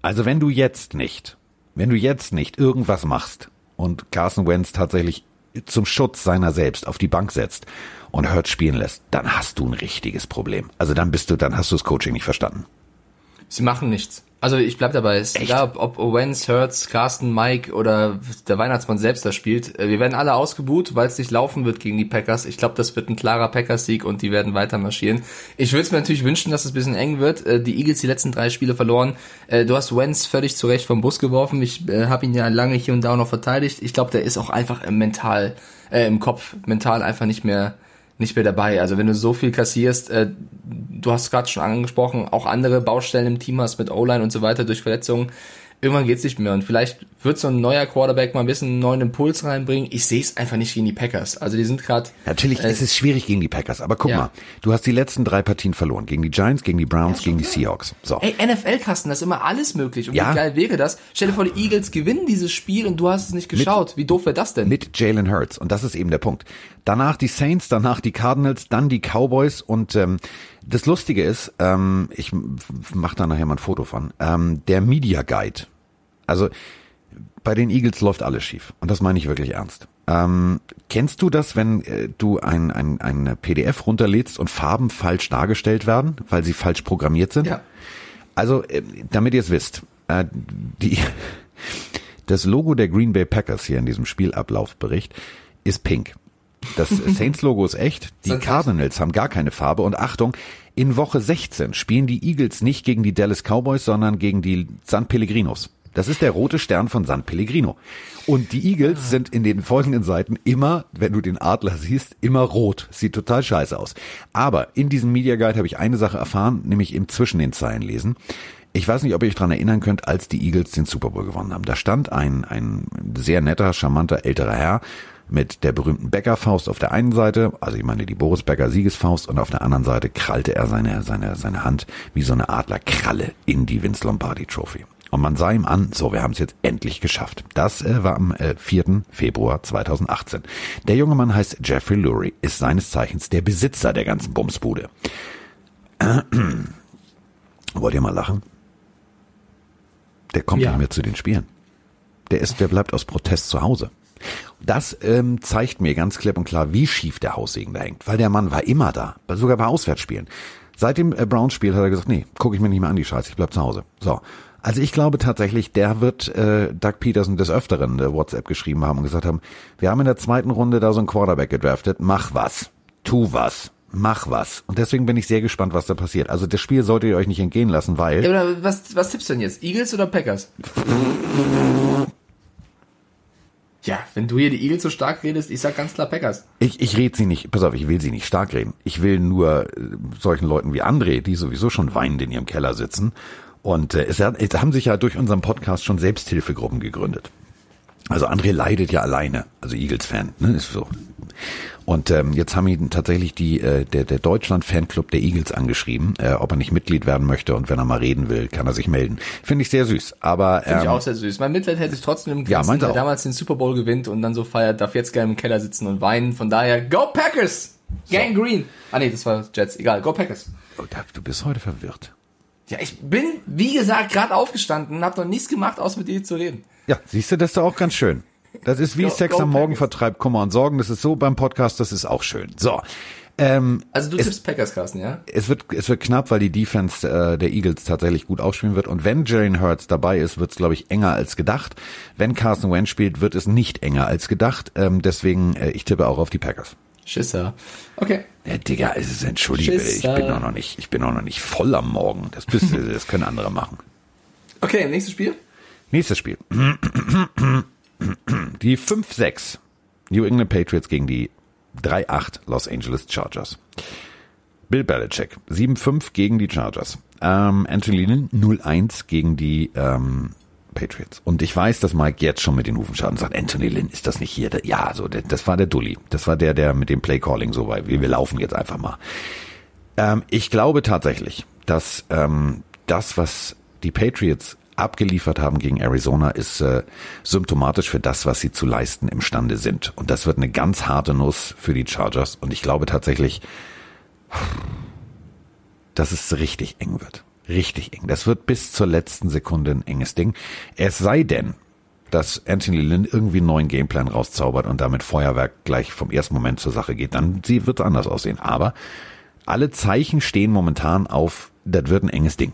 Also wenn du jetzt nicht, wenn du jetzt nicht irgendwas machst und Carson Wentz tatsächlich zum Schutz seiner selbst auf die Bank setzt und Hurt spielen lässt, dann hast du ein richtiges Problem. Also dann bist du, dann hast du das Coaching nicht verstanden. Sie machen nichts. Also ich bleib dabei. Es Echt? egal, ob, ob Wentz, Hurts, Carsten, Mike oder der Weihnachtsmann selbst da spielt. Äh, Wir werden alle ausgebuht, weil es nicht laufen wird gegen die Packers. Ich glaube, das wird ein klarer Packers-Sieg und die werden weiter marschieren. Ich würde es mir natürlich wünschen, dass es ein bisschen eng wird. Äh, Die Eagles die letzten drei Spiele verloren. Äh, Du hast Wentz völlig zu Recht vom Bus geworfen. Ich habe ihn ja lange hier und da noch verteidigt. Ich glaube, der ist auch einfach mental, äh, im Kopf mental einfach nicht mehr nicht mehr dabei. Also wenn du so viel kassierst, äh, du hast gerade schon angesprochen, auch andere Baustellen im Team hast mit O-Line und so weiter durch Verletzungen, irgendwann geht's nicht mehr. Und vielleicht wird so ein neuer Quarterback mal ein bisschen einen neuen Impuls reinbringen. Ich sehe es einfach nicht gegen die Packers. Also die sind gerade Natürlich, Äh, es ist schwierig gegen die Packers, aber guck ja. mal, du hast die letzten drei Partien verloren. Gegen die Giants, gegen die Browns, gegen die Seahawks. So. Ey, NFL-Kasten, das ist immer alles möglich. Und Ja. wie geil wäre das? Stell dir vor, die Eagles gewinnen dieses Spiel und du hast es nicht geschaut. wie doof wäre das denn? Mit Jalen Hurts. Und das ist eben der Punkt. Danach die Saints, danach die Cardinals, dann die Cowboys. Und ähm, das Lustige ist, ähm, ich mache da nachher mal ein Foto von, ähm, der Media Guide. Also bei den Eagles läuft alles schief. Und das meine ich wirklich ernst. Ähm, kennst du das, wenn äh, du ein, ein, ein PDF runterlädst und Farben falsch dargestellt werden, weil sie falsch programmiert sind? Ja. Also, äh, damit ihr es wisst, äh, die, das Logo der Green Bay Packers hier in diesem Spielablaufbericht ist pink. Das Saints-Logo ist echt. Die Cardinals haben gar keine Farbe. Und Achtung, in Woche 16 spielen die Eagles nicht gegen die Dallas Cowboys, sondern gegen die San Pellegrinos. Das ist der rote Stern von San Pellegrino. Und die Eagles sind in den folgenden Seiten immer, wenn du den Adler siehst, immer rot. Sieht total scheiße aus. Aber in diesem Media Guide habe ich eine Sache erfahren, nämlich im Zwischen den Zeilen lesen. Ich weiß nicht, ob ihr euch dran erinnern könnt, als die Eagles den Super Bowl gewonnen haben. Da stand ein, ein sehr netter, charmanter älterer Herr mit der berühmten Bäckerfaust auf der einen Seite, also ich meine die Boris Becker Siegesfaust, und auf der anderen Seite krallte er seine, seine, seine Hand wie so eine Adlerkralle in die Vince Lombardi Trophy. Und man sah ihm an, so, wir haben es jetzt endlich geschafft. Das äh, war am äh, 4. Februar 2018. Der junge Mann heißt Jeffrey Lurie, ist seines Zeichens der Besitzer der ganzen Bumsbude. Wollt ihr mal lachen? Der kommt Ja. nicht mehr zu den Spielen. Der ist, der bleibt aus Protest zu Hause. Das ähm, zeigt mir ganz klipp und klar, wie schief der Haussegen da hängt, weil der Mann war immer da, sogar bei Auswärtsspielen. Seit dem äh, Browns-Spiel hat er gesagt, nee, gucke ich mir nicht mehr an die Scheiße, ich bleib zu Hause. So, also ich glaube tatsächlich, der wird äh, Doug Peterson des Öfteren äh, WhatsApp geschrieben haben und gesagt haben, wir haben in der zweiten Runde da so einen Quarterback gedraftet, mach was, tu was, mach was. Und deswegen bin ich sehr gespannt, was da passiert. Also das Spiel solltet ihr euch nicht entgehen lassen, weil... Ja, oder was, was tippst du denn jetzt? Eagles oder Packers? Ja, wenn du hier die Eagles so stark redest, ich sag ganz klar Packers. Ich, ich rede sie nicht, pass auf, ich will sie nicht stark reden. Ich will nur äh, solchen Leuten wie André, die sowieso schon weinend in ihrem Keller sitzen. Und äh, es, es haben sich ja durch unseren Podcast schon Selbsthilfegruppen gegründet. Also André leidet ja alleine, also Eagles-Fan, ne, ist so. Und ähm, jetzt haben ihn tatsächlich die äh, der der Deutschland-Fanclub der Eagles angeschrieben, äh, ob er nicht Mitglied werden möchte und wenn er mal reden will, kann er sich melden. Finde ich sehr süß. Aber Finde ich ähm, auch sehr süß. Mein Mitleid hätte sich trotzdem im Ja, Grenzen, meins der auch. damals den Super Bowl gewinnt und dann so feiert, darf jetzt gerne im Keller sitzen und weinen. Von daher, go Packers! Gang Green! Ah nee, das war Jets. Egal, go Packers. oh, da- du bist heute verwirrt. Ja, ich bin, wie gesagt, gerade aufgestanden und habe noch nichts gemacht, außer mit dir zu reden. Ja, siehst du, das ist doch auch ganz schön. Das ist wie Go- Sex go am Morgen Packers. vertreibt Kummer und Sorgen. Das ist so beim Podcast, das ist auch schön. So. Ähm, Also du Es- tippst Packers, Carsten, ja? es wird es wird knapp, weil die Defense äh, der Eagles tatsächlich gut aufspielen wird. Und wenn Jalen Hurts dabei ist, wird es glaube ich enger als gedacht. Wenn Carson Wentz spielt, wird es nicht enger als gedacht. Ähm, deswegen äh, ich tippe auch auf die Packers. Schisser. Okay. Ja, Digga, es ist entschuldige, ich bin auch noch nicht, ich bin auch noch nicht voll am Morgen. Das bist du, das können andere machen. Okay, nächstes Spiel. Nächstes Spiel. Die 5-6 New England Patriots gegen die 3-8 Los Angeles Chargers. Bill Belichick 7-5 gegen die Chargers. Ähm, Anthony Lynn 0-1 gegen die ähm, Patriots. Und ich weiß, dass Mike jetzt schon mit den Hufen schaut und sagt, Anthony Lynn, ist das nicht hier? Ja, so, das war der Dulli. Das war der, der mit dem Playcalling so. Wir, wir laufen jetzt einfach mal. Ähm, ich glaube tatsächlich, dass ähm, das, was die Patriots abgeliefert haben gegen Arizona, ist äh, symptomatisch für das, was sie zu leisten imstande sind. Und das wird eine ganz harte Nuss für die Chargers. Und ich glaube tatsächlich, dass es richtig eng wird. Richtig eng. Das wird bis zur letzten Sekunde ein enges Ding. Es sei denn, dass Anthony Lynn irgendwie einen neuen Gameplan rauszaubert und damit Feuerwerk gleich vom ersten Moment zur Sache geht, dann wird es anders aussehen. Aber alle Zeichen stehen momentan auf, das wird ein enges Ding.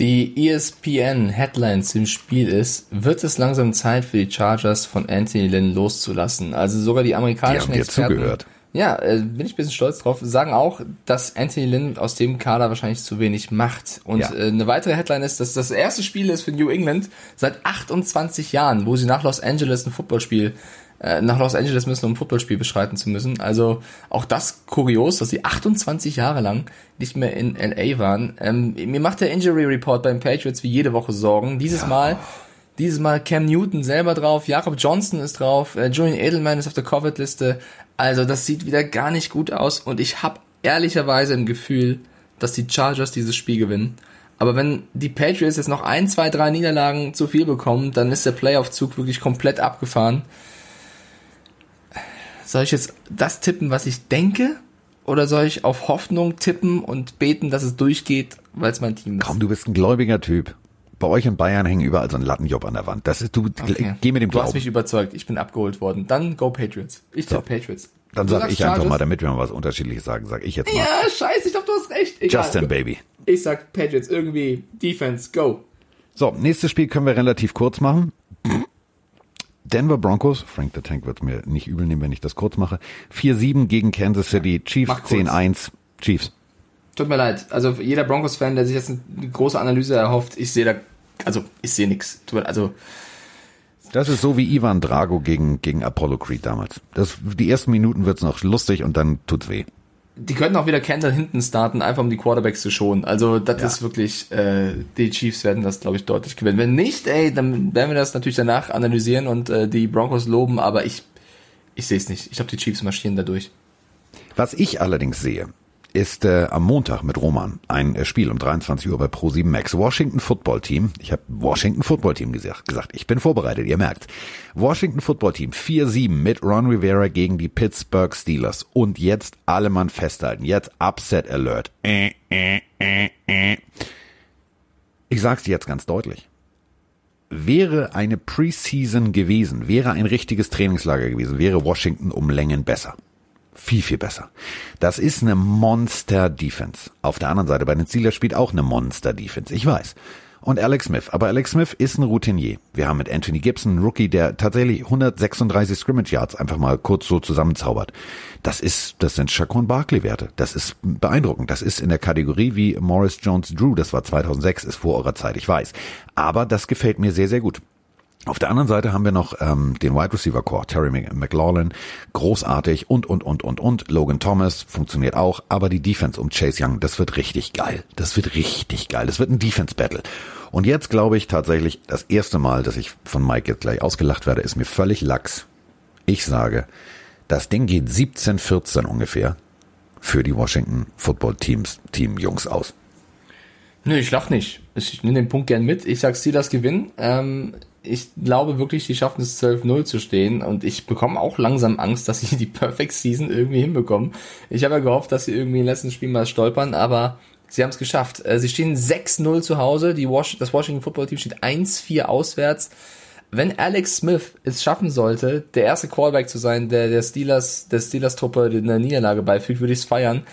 Die ESPN Headline zum Spiel ist, wird es langsam Zeit für die Chargers von Anthony Lynn loszulassen? Also sogar die amerikanischen Die haben Experten. zugehört. Ja, äh, bin ich ein bisschen stolz drauf. Sagen auch, dass Anthony Lynn aus dem Kader wahrscheinlich zu wenig macht. Und Ja. äh, eine weitere Headline ist, dass das erste Spiel ist für New England seit 28 Jahren, wo sie nach Los Angeles ein Footballspiel äh, nach Los Angeles müssen, um ein Footballspiel beschreiten zu müssen. Also auch das kurios, dass sie 28 Jahre lang nicht mehr in LA waren. Ähm, mir macht der Injury Report beim Patriots wie jede Woche Sorgen. Dieses Mal dieses Mal Cam Newton selber drauf, Jakob Johnson ist drauf, äh, Julian Edelman ist auf der Covid-Liste. Also das sieht wieder gar nicht gut aus und ich habe ehrlicherweise im Gefühl, dass die Chargers dieses Spiel gewinnen. Aber wenn die Patriots jetzt noch ein, zwei, drei Niederlagen zu viel bekommen, dann ist der Playoff-Zug wirklich komplett abgefahren. Soll ich jetzt das tippen, was ich denke? Oder soll ich auf Hoffnung tippen und beten, dass es durchgeht, weil es mein Team ist? Komm, du bist ein gläubiger Typ. Bei euch in Bayern hängen überall so ein Lattenjob an der Wand. Das ist, du, Okay. geh mit dem Du hast Glauben. mich überzeugt. Ich bin abgeholt worden. Dann go Patriots. Ich tippe Patriots. Dann sag ich einfach mal, damit wir mal was Unterschiedliches sagen, sag ich jetzt mal. Ja, scheiße, ich glaube, du hast recht. Egal. Justin, Baby. Ich sag Patriots irgendwie. Defense, go. So, nächstes Spiel können wir relativ kurz machen. Denver Broncos, Frank the Tank wird mir nicht übel nehmen, wenn ich das kurz mache. 4-7 gegen Kansas City, Chiefs mach kurz. 10-1, Chiefs. Tut mir leid. Also jeder Broncos-Fan, der sich jetzt eine große Analyse erhofft, ich sehe da, also ich sehe nichts. Also Das ist so wie Ivan Drago gegen, gegen Apollo Creed damals. Das, die ersten Minuten wird's noch lustig und dann tut's weh. die könnten auch wieder Kendall hinten starten, einfach um die Quarterbacks zu schonen. Also das Ja. ist wirklich, äh, die Chiefs werden das, glaube ich, deutlich gewinnen. Wenn nicht, ey, dann werden wir das natürlich danach analysieren und äh, die Broncos loben, aber ich, ich sehe es nicht. Ich glaube, die Chiefs marschieren da durch. Was ich allerdings sehe, ist äh, am Montag mit Roman ein äh, Spiel um 23 Uhr bei Pro7 Max. Washington Football Team. Ich habe Washington Football Team gesagt, gesagt. Ich bin vorbereitet, ihr merkt. Washington Football Team 4-7 mit Ron Rivera gegen die Pittsburgh Steelers. Und jetzt alle Mann festhalten. Jetzt Upset Alert. Äh, äh, äh, äh. Ich sag's dir jetzt ganz deutlich. Wäre eine Preseason gewesen, wäre ein richtiges Trainingslager gewesen, wäre Washington um Längen besser. Viel, viel besser. Das ist eine Monster-Defense. Auf der anderen Seite, bei den Steelers spielt auch eine Monster-Defense. Ich weiß. Und Alex Smith. Aber Alex Smith ist ein Routinier. Wir haben mit Anthony Gibson einen Rookie, der tatsächlich 136 Scrimmage Yards einfach mal kurz so zusammenzaubert. Das ist, das sind Shaquan Barkley Werte. Das ist beeindruckend. Das ist in der Kategorie wie Morris Jones Drew. Das war 2006, ist vor eurer Zeit, ich weiß. Aber das gefällt mir sehr, sehr gut. Auf der anderen Seite haben wir noch ähm, den Wide Receiver Core, Terry McLaurin, großartig und, und, und, und, und. Logan Thomas funktioniert auch, aber die Defense um Chase Young, das wird richtig geil. Das wird richtig geil. Das wird ein Defense Battle. Und jetzt glaube ich tatsächlich, das erste Mal, dass ich von Mike jetzt gleich ausgelacht werde, ist mir völlig lax. Ich sage, das Ding geht 17-14 ungefähr für die Washington Football Teams, Team Jungs aus. Nö, ich lach nicht. Ich nehme den Punkt gern mit. Ich sag Steelers gewinnen. Ähm, ich glaube wirklich, die schaffen es 12-0 zu stehen und ich bekomme auch langsam Angst, dass sie die Perfect Season irgendwie hinbekommen. Ich habe ja gehofft, dass sie irgendwie im letzten Spiel mal stolpern, aber Sie haben es geschafft. Äh, sie stehen 6-0 zu Hause. Die Was das Washington Football Team steht 1-4 auswärts. Wenn Alex Smith es schaffen sollte, der erste Callback zu sein, der der Steelers, der Steelers Truppe in der Niederlage beifügt, würde ich es feiern.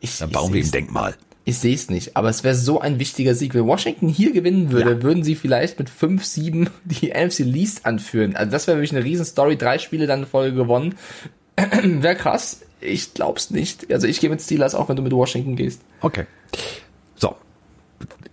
Ich, Dann bauen wir ihm Denkmal. Ich sehe es nicht, aber es wäre so ein wichtiger Sieg. Wenn Washington hier gewinnen würde, ja. würden sie vielleicht mit 5-7 die NFC Least anführen. Also das wäre wirklich eine riesen Story. Drei Spiele dann in Folge gewonnen. wäre krass. Ich glaub's nicht. Also ich gehe mit Steelers, auch wenn du mit Washington gehst. Okay. So.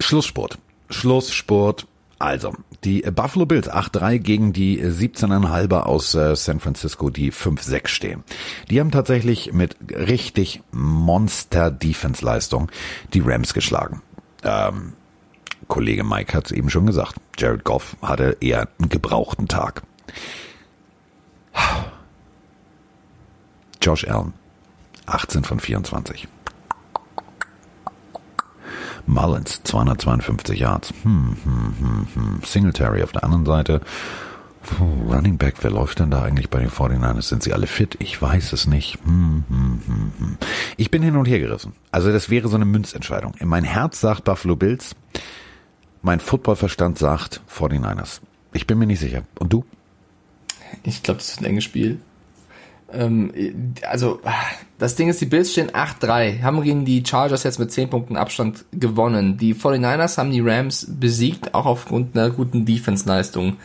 Schlusssport. Schlusssport. Also, die Buffalo Bills 8-3 gegen die 17,5 aus äh, San Francisco, die 5-6 stehen. Die haben tatsächlich mit richtig Monster-Defense-Leistung die Rams geschlagen. Ähm, Kollege Mike hat es eben schon gesagt. Jared Goff hatte eher einen gebrauchten Tag. Josh Allen, 18 von 24. Mullins, 252 Yards. Hm, hm, hm, hm. Singletary auf der anderen Seite. Puh, Running Back, wer läuft denn da eigentlich bei den 49ers? Sind sie alle fit? Ich weiß es nicht. Hm, hm, hm, hm. Ich bin hin und her gerissen. Also das wäre so eine Münzentscheidung. Mein Herz sagt Buffalo Bills. Mein Footballverstand sagt 49ers. Ich bin mir nicht sicher. Und du? Ich glaube, das ist ein enges Spiel. Ähm, also, das Ding ist, die Bills stehen 8-3, haben gegen die Chargers jetzt mit 10 Punkten Abstand gewonnen. Die 49ers haben die Rams besiegt, auch aufgrund einer guten Defense-Leistung.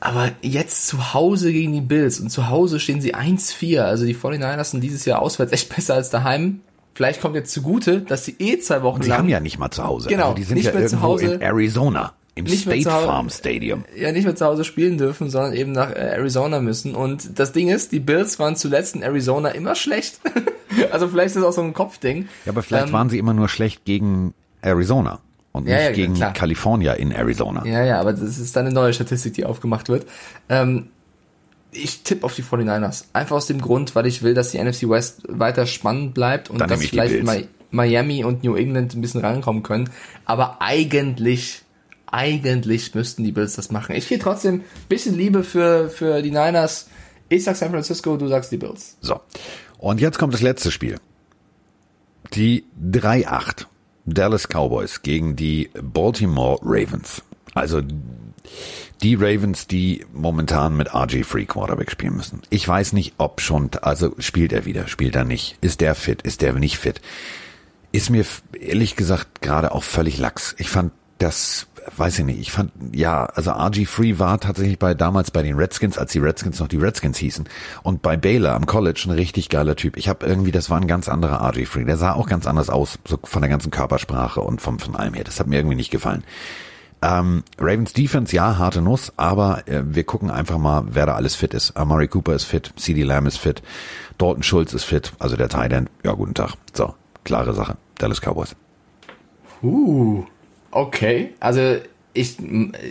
Aber jetzt zu Hause gegen die Bills und zu Hause stehen sie 1-4. Also die 49ers sind dieses Jahr auswärts echt besser als daheim. Vielleicht kommt jetzt zugute, dass sie eh zwei Wochen und sie lang. haben ja nicht mal zu Hause. Genau, also die sind nicht ja mehr irgendwo zu Hause. in Arizona. Im Nicht State Hause- Farm Stadium. ja nicht mehr zu Hause spielen dürfen, sondern eben nach äh, Arizona müssen. Und das Ding ist, die Bills waren zuletzt in Arizona immer schlecht. also vielleicht ist das auch so ein Kopfding. Ja, aber vielleicht Ähm, waren sie immer nur schlecht gegen Arizona und Ja, nicht ja, gegen klar. California in Arizona. Ja, ja, aber das ist dann eine neue Statistik, die aufgemacht wird. Ähm, ich tippe auf die 49ers. Einfach aus dem Grund, weil ich will, dass die NFC West weiter spannend bleibt und Dann dass vielleicht Miami und New England ein bisschen rankommen können. Aber eigentlich, eigentlich müssten die Bills das machen. Ich gehe trotzdem bisschen Liebe für, für die Niners. Ich sag San Francisco, du sagst die Bills. So. Und jetzt kommt das letzte Spiel. Die 3-8 Dallas Cowboys gegen die Baltimore Ravens. Also die Ravens, die momentan mit RG Free Quarterback spielen müssen. Ich weiß nicht, ob schon, also spielt er wieder, spielt er nicht. Ist der fit, ist der nicht fit? Ist mir ehrlich gesagt gerade auch völlig lax. Ich fand das, weiß ich nicht, ich fand, ja, also RG Free war tatsächlich bei damals bei den Redskins, als die Redskins noch die Redskins hießen. Und bei Baylor am College ein richtig geiler Typ. Ich habe irgendwie, das war ein ganz anderer RG Free. Der sah auch ganz anders aus, so von der ganzen Körpersprache und vom, von allem her. Das hat mir irgendwie nicht gefallen. Ähm, Ravens Defense, ja, harte Nuss, aber äh, wir gucken einfach mal, wer da alles fit ist. Amari Cooper ist fit, CD Lamb ist fit, Dalton Schulz ist fit, also der Tight End. Ja, guten Tag. So, klare Sache. Dallas Cowboys. Uh, okay. Also ich,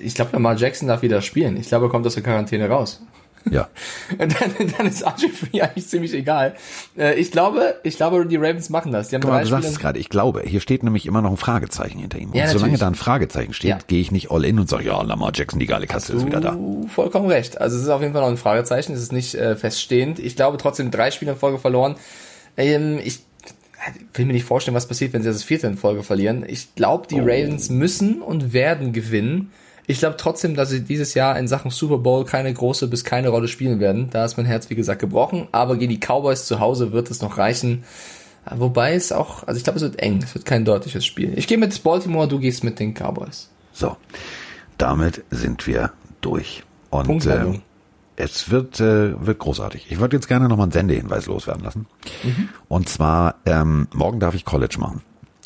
ich glaube, Lamar Jackson darf wieder spielen. Ich glaube, er kommt aus der Quarantäne raus. Ja. Und dann, dann ist RG Free eigentlich ziemlich egal. Äh, ich glaube, ich glaube, die Ravens machen das. Die haben mal, drei du sagst es gerade. Ich glaube, hier steht nämlich immer noch ein Fragezeichen hinter ihm. Und Ja, solange da ein Fragezeichen steht, Ja. gehe ich nicht all in und sage, ja, Lamar Jackson, die geile Kasse ist wieder da. Du vollkommen recht. Also es ist auf jeden Fall noch ein Fragezeichen. Es ist nicht äh, feststehend. Ich glaube trotzdem drei Spiele in Folge verloren. Ähm, ich will mir nicht vorstellen, was passiert, wenn sie das vierte in Folge verlieren. Ich glaube, die Ravens müssen und werden gewinnen. Ich glaube trotzdem, dass sie dieses Jahr in Sachen Super Bowl keine große bis keine Rolle spielen werden. Da ist mein Herz, wie gesagt, gebrochen. Aber gegen die Cowboys zu Hause wird es noch reichen. Wobei es auch, also ich glaube, es wird eng. Es wird kein deutliches Spiel. Ich gehe mit Baltimore, du gehst mit den Cowboys. So, damit sind wir durch. Und Punktlandung. ähm, es wird, äh, wird großartig. Ich würde jetzt gerne nochmal einen Sendehinweis loswerden lassen. Und zwar, ähm, morgen darf ich College machen,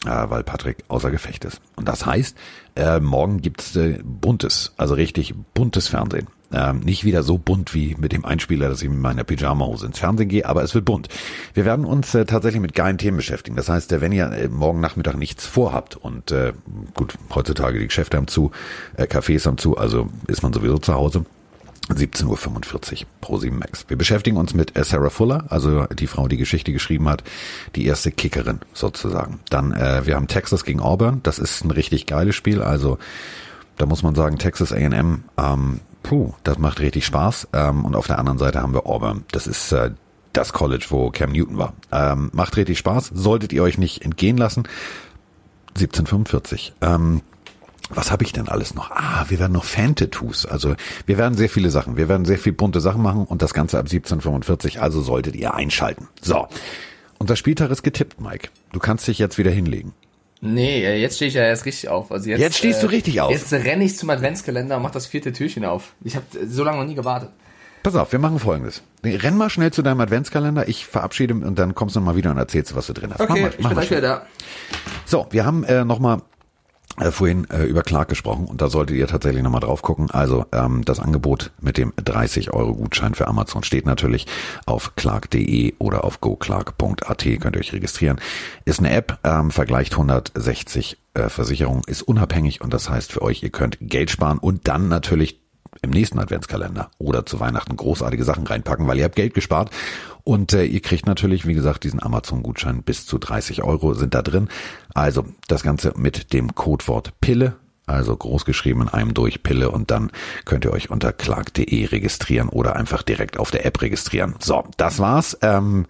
äh, weil Patrick außer Gefecht ist. Und das heißt, äh, morgen gibt's äh, buntes, also richtig buntes Fernsehen. Ähm, nicht wieder so bunt wie mit dem Einspieler, dass ich mit meiner Pyjama-Hose ins Fernsehen gehe, aber es wird bunt. Wir werden uns äh, tatsächlich mit geilen Themen beschäftigen. Das heißt, äh, wenn ihr äh, morgen Nachmittag nichts vorhabt und äh, gut, heutzutage die Geschäfte haben zu, äh, Cafés haben zu, also ist man sowieso zu Hause. 17.45 Uhr pro 7 Max. Wir beschäftigen uns mit Sarah Fuller, also die Frau, die Geschichte geschrieben hat, die erste Kickerin sozusagen. Dann, äh, wir haben Texas gegen Auburn, das ist ein richtig geiles Spiel, also da muss man sagen, Texas A&M, ähm, puh, das macht richtig Spaß. Ähm, und auf der anderen Seite haben wir Auburn, das ist äh, das College, wo Cam Newton war. Ähm, macht richtig Spaß, solltet ihr euch nicht entgehen lassen. 1745. Ähm, was habe ich denn alles noch? Ah, wir werden noch Fan-Tattoos. Also wir werden sehr viele Sachen. Wir werden sehr viel bunte Sachen machen und das Ganze ab 1745. Also solltet ihr einschalten. So, unser Spieltag ist getippt, Mike. Du kannst dich jetzt wieder hinlegen. Nee, äh, jetzt stehe ich ja erst richtig auf. Also jetzt, Jetzt stehst du richtig auf. Jetzt renne ich zum Adventskalender und mach das vierte Türchen auf. Ich habe so lange noch nie gewartet. Pass auf, wir machen folgendes. Renn mal schnell zu deinem Adventskalender. Ich verabschiede und dann kommst du mal wieder und erzählst, was du drin hast. Mach Okay, mal, ich mach bin mal gleich wieder da. So, wir haben äh, nochmal äh, vorhin äh, über Clark gesprochen und da solltet ihr tatsächlich nochmal drauf gucken. Also ähm, das Angebot mit dem 30 Euro Gutschein für Amazon steht natürlich auf clark.de oder auf goclark.at, könnt ihr euch registrieren. Ist eine App, ähm, vergleicht 160 äh, Versicherungen, ist unabhängig und das heißt für euch, ihr könnt Geld sparen und dann natürlich im nächsten Adventskalender oder zu Weihnachten großartige Sachen reinpacken, weil ihr habt Geld gespart. Und äh, ihr kriegt natürlich, wie gesagt, diesen Amazon-Gutschein bis zu 30 Euro sind da drin. Also das Ganze mit dem Codewort Pille, also groß geschrieben in einem durch Pille und dann könnt ihr euch unter clark.de registrieren oder einfach direkt auf der App registrieren. So, das war's ähm,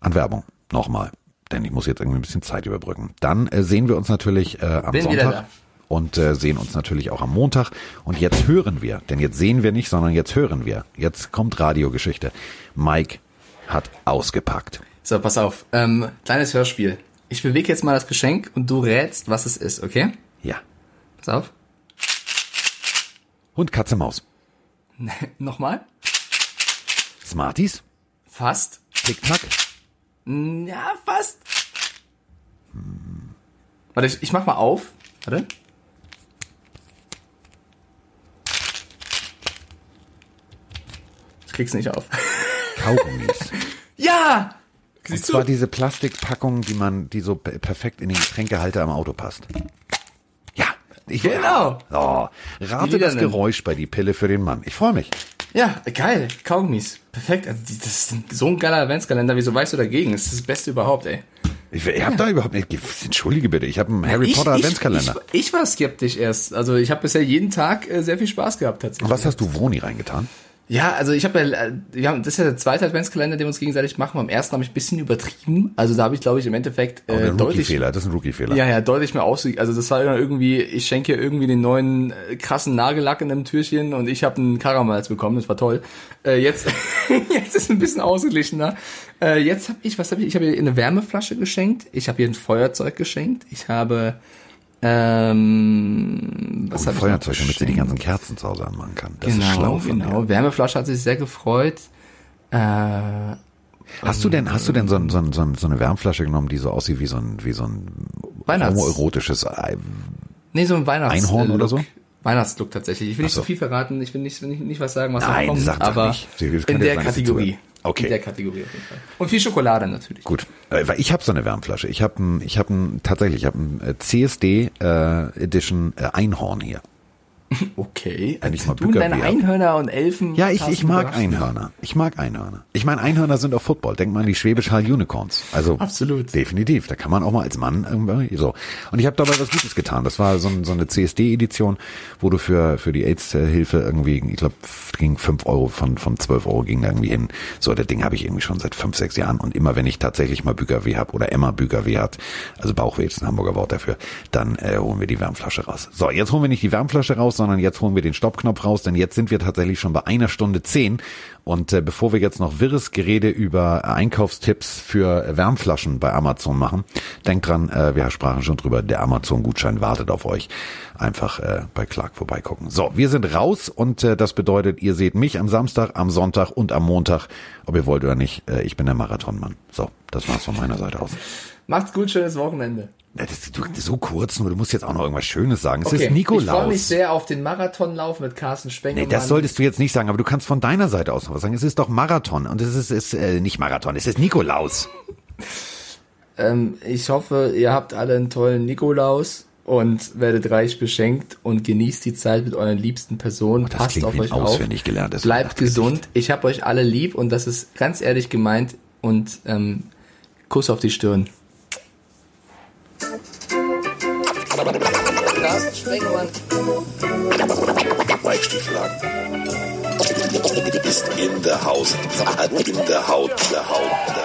an Werbung. Nochmal, denn ich muss jetzt irgendwie ein bisschen Zeit überbrücken. Dann äh, sehen wir uns natürlich äh, am Bin Sonntag und äh, sehen uns natürlich auch am Montag. Und jetzt hören wir, denn jetzt sehen wir nicht, sondern jetzt hören wir. Jetzt kommt Radiogeschichte. Mike hat ausgepackt. So, pass auf. Ähm, kleines Hörspiel. Ich bewege jetzt mal das Geschenk und du rätst, was es ist, okay? Ja. Pass auf. Hund, Katze, Maus. Nochmal. Smarties. Fast. Tick-Tack. Ja, fast. Warte, ich, ich mach mal auf. Warte. Ich krieg's nicht auf. Kaugummis. ja! Und Siehst zwar du? diese Plastikpackung, die man, die so pe- perfekt in den Getränkehalter am Auto passt. Ja. Ich, Genau. Oh, rate das. Geräusch bei die Pille für den Mann. Ich freue mich. Ja, geil. Kaugummis. Perfekt. Also, das ist so ein geiler Adventskalender. Wieso weißt du dagegen? Das ist das Beste überhaupt, ey. Ich, ich habe da überhaupt nicht. Entschuldige bitte, ich habe einen Harry Ich- Potter ich, Adventskalender. Ich, war skeptisch erst. Also ich habe bisher jeden Tag äh, sehr viel Spaß gehabt tatsächlich. Was hast du Woni reingetan? Ja, also ich habe ja, wir haben, das ist ja der zweite Adventskalender, den wir uns gegenseitig machen. Beim ersten habe ich ein bisschen übertrieben. Also da habe ich, glaube ich, im Endeffekt Oh, äh, ein deutlich, Rookie-Fehler, das ist ein Rookie-Fehler. ja, ja, deutlich mehr ausge. Also das war irgendwie, ich schenke irgendwie den neuen äh, krassen Nagellack in einem Türchen und ich habe einen Karamals bekommen. Das war toll. Äh, jetzt, jetzt ist ein bisschen ausgeglichener. Äh, jetzt habe ich, was habe ich? Ich habe ihr eine Wärmeflasche geschenkt. Ich habe ihr ein Feuerzeug geschenkt. Ich habe ähm, Und habe ich Feuerzeug, damit sie die ganzen Kerzen zu Hause anmachen kann. Das genau, ist schlau von genau. dir. Wärmeflasche hat sich sehr gefreut. Äh, Hast du denn, hast du denn so, so, so so eine Wärmflasche genommen, die so aussieht wie so ein, wie so ein Weihnachts- homoerotisches Ei? nee, so ein Weihnachts Einhorn äh, oder so? Weihnachtslook tatsächlich. Ich will nicht so. so viel verraten. Ich will nicht, nicht, nicht was sagen, was Nein, noch kommt. aber das in der sie Kategorie. Okay. In der Kategorie auf jeden Fall. Und viel Schokolade natürlich. Gut, äh, weil ich habe so eine Wärmflasche. Ich habe ein, ich habe ein, tatsächlich, ich habe ein äh, CSD äh, Edition äh, Einhorn hier. Okay. Wenn ich mal du und deine. Einhörner und Elfen. Ja, ich, ich mag. Einhörner. Ich mag Einhörner. Ich meine, Einhörner sind auch Football. Denk mal an die Schwäbisch Hall Unicorns. Also Absolut. definitiv. Da kann man auch mal als Mann irgendwie so. Und ich habe dabei was Gutes getan. Das war so, so eine CSD-Edition, wo du für für die AIDS-Hilfe irgendwie, ich glaube, ging fünf Euro von von 12 Euro ging da irgendwie hin. So, das Ding habe ich irgendwie schon seit fünf, sechs Jahren. Und immer wenn ich tatsächlich mal Bügerweh habe oder Emma Bügerweh hat, also Bauchweh ist ein Hamburger Wort dafür, dann äh, holen wir die Wärmflasche raus. So, jetzt holen wir nicht die Wärmflasche raus, sondern jetzt holen wir den Stoppknopf raus, denn jetzt sind wir tatsächlich schon bei einer Stunde zehn. Und äh, bevor wir jetzt noch wirres Gerede über Einkaufstipps für Wärmflaschen bei Amazon machen, denkt dran, äh, wir sprachen schon drüber, der Amazon-Gutschein wartet auf euch. Einfach äh, bei Clark vorbeigucken. So, wir sind raus und äh, das bedeutet, ihr seht mich am Samstag, am Sonntag und am Montag, ob ihr wollt oder nicht. Äh, ich bin der Marathonmann. So, das war's von meiner Seite aus. Macht's gut, schönes Wochenende. Das, du, so kurz nur, du musst jetzt auch noch irgendwas Schönes sagen. Es Okay, ist Ich freue mich Nikolaus. sehr auf den Marathonlauf mit Carsten Spengemann. Nee, das solltest du jetzt nicht sagen, aber du kannst von deiner Seite aus noch was sagen. Es ist doch Marathon und es ist, ist äh, nicht Marathon, es ist Nikolaus. Ähm, ich hoffe, ihr habt alle einen tollen Nikolaus und werdet reich beschenkt und genießt die Zeit mit euren liebsten Personen. Oh, das Passt auf euch auf. Bleibt gesund. Ich hab euch alle lieb und das ist ganz ehrlich gemeint und ähm, Kuss auf die Stirn. Carsten Spengemann. Mike. Ist in der Haus. In der Haut. Der Haut.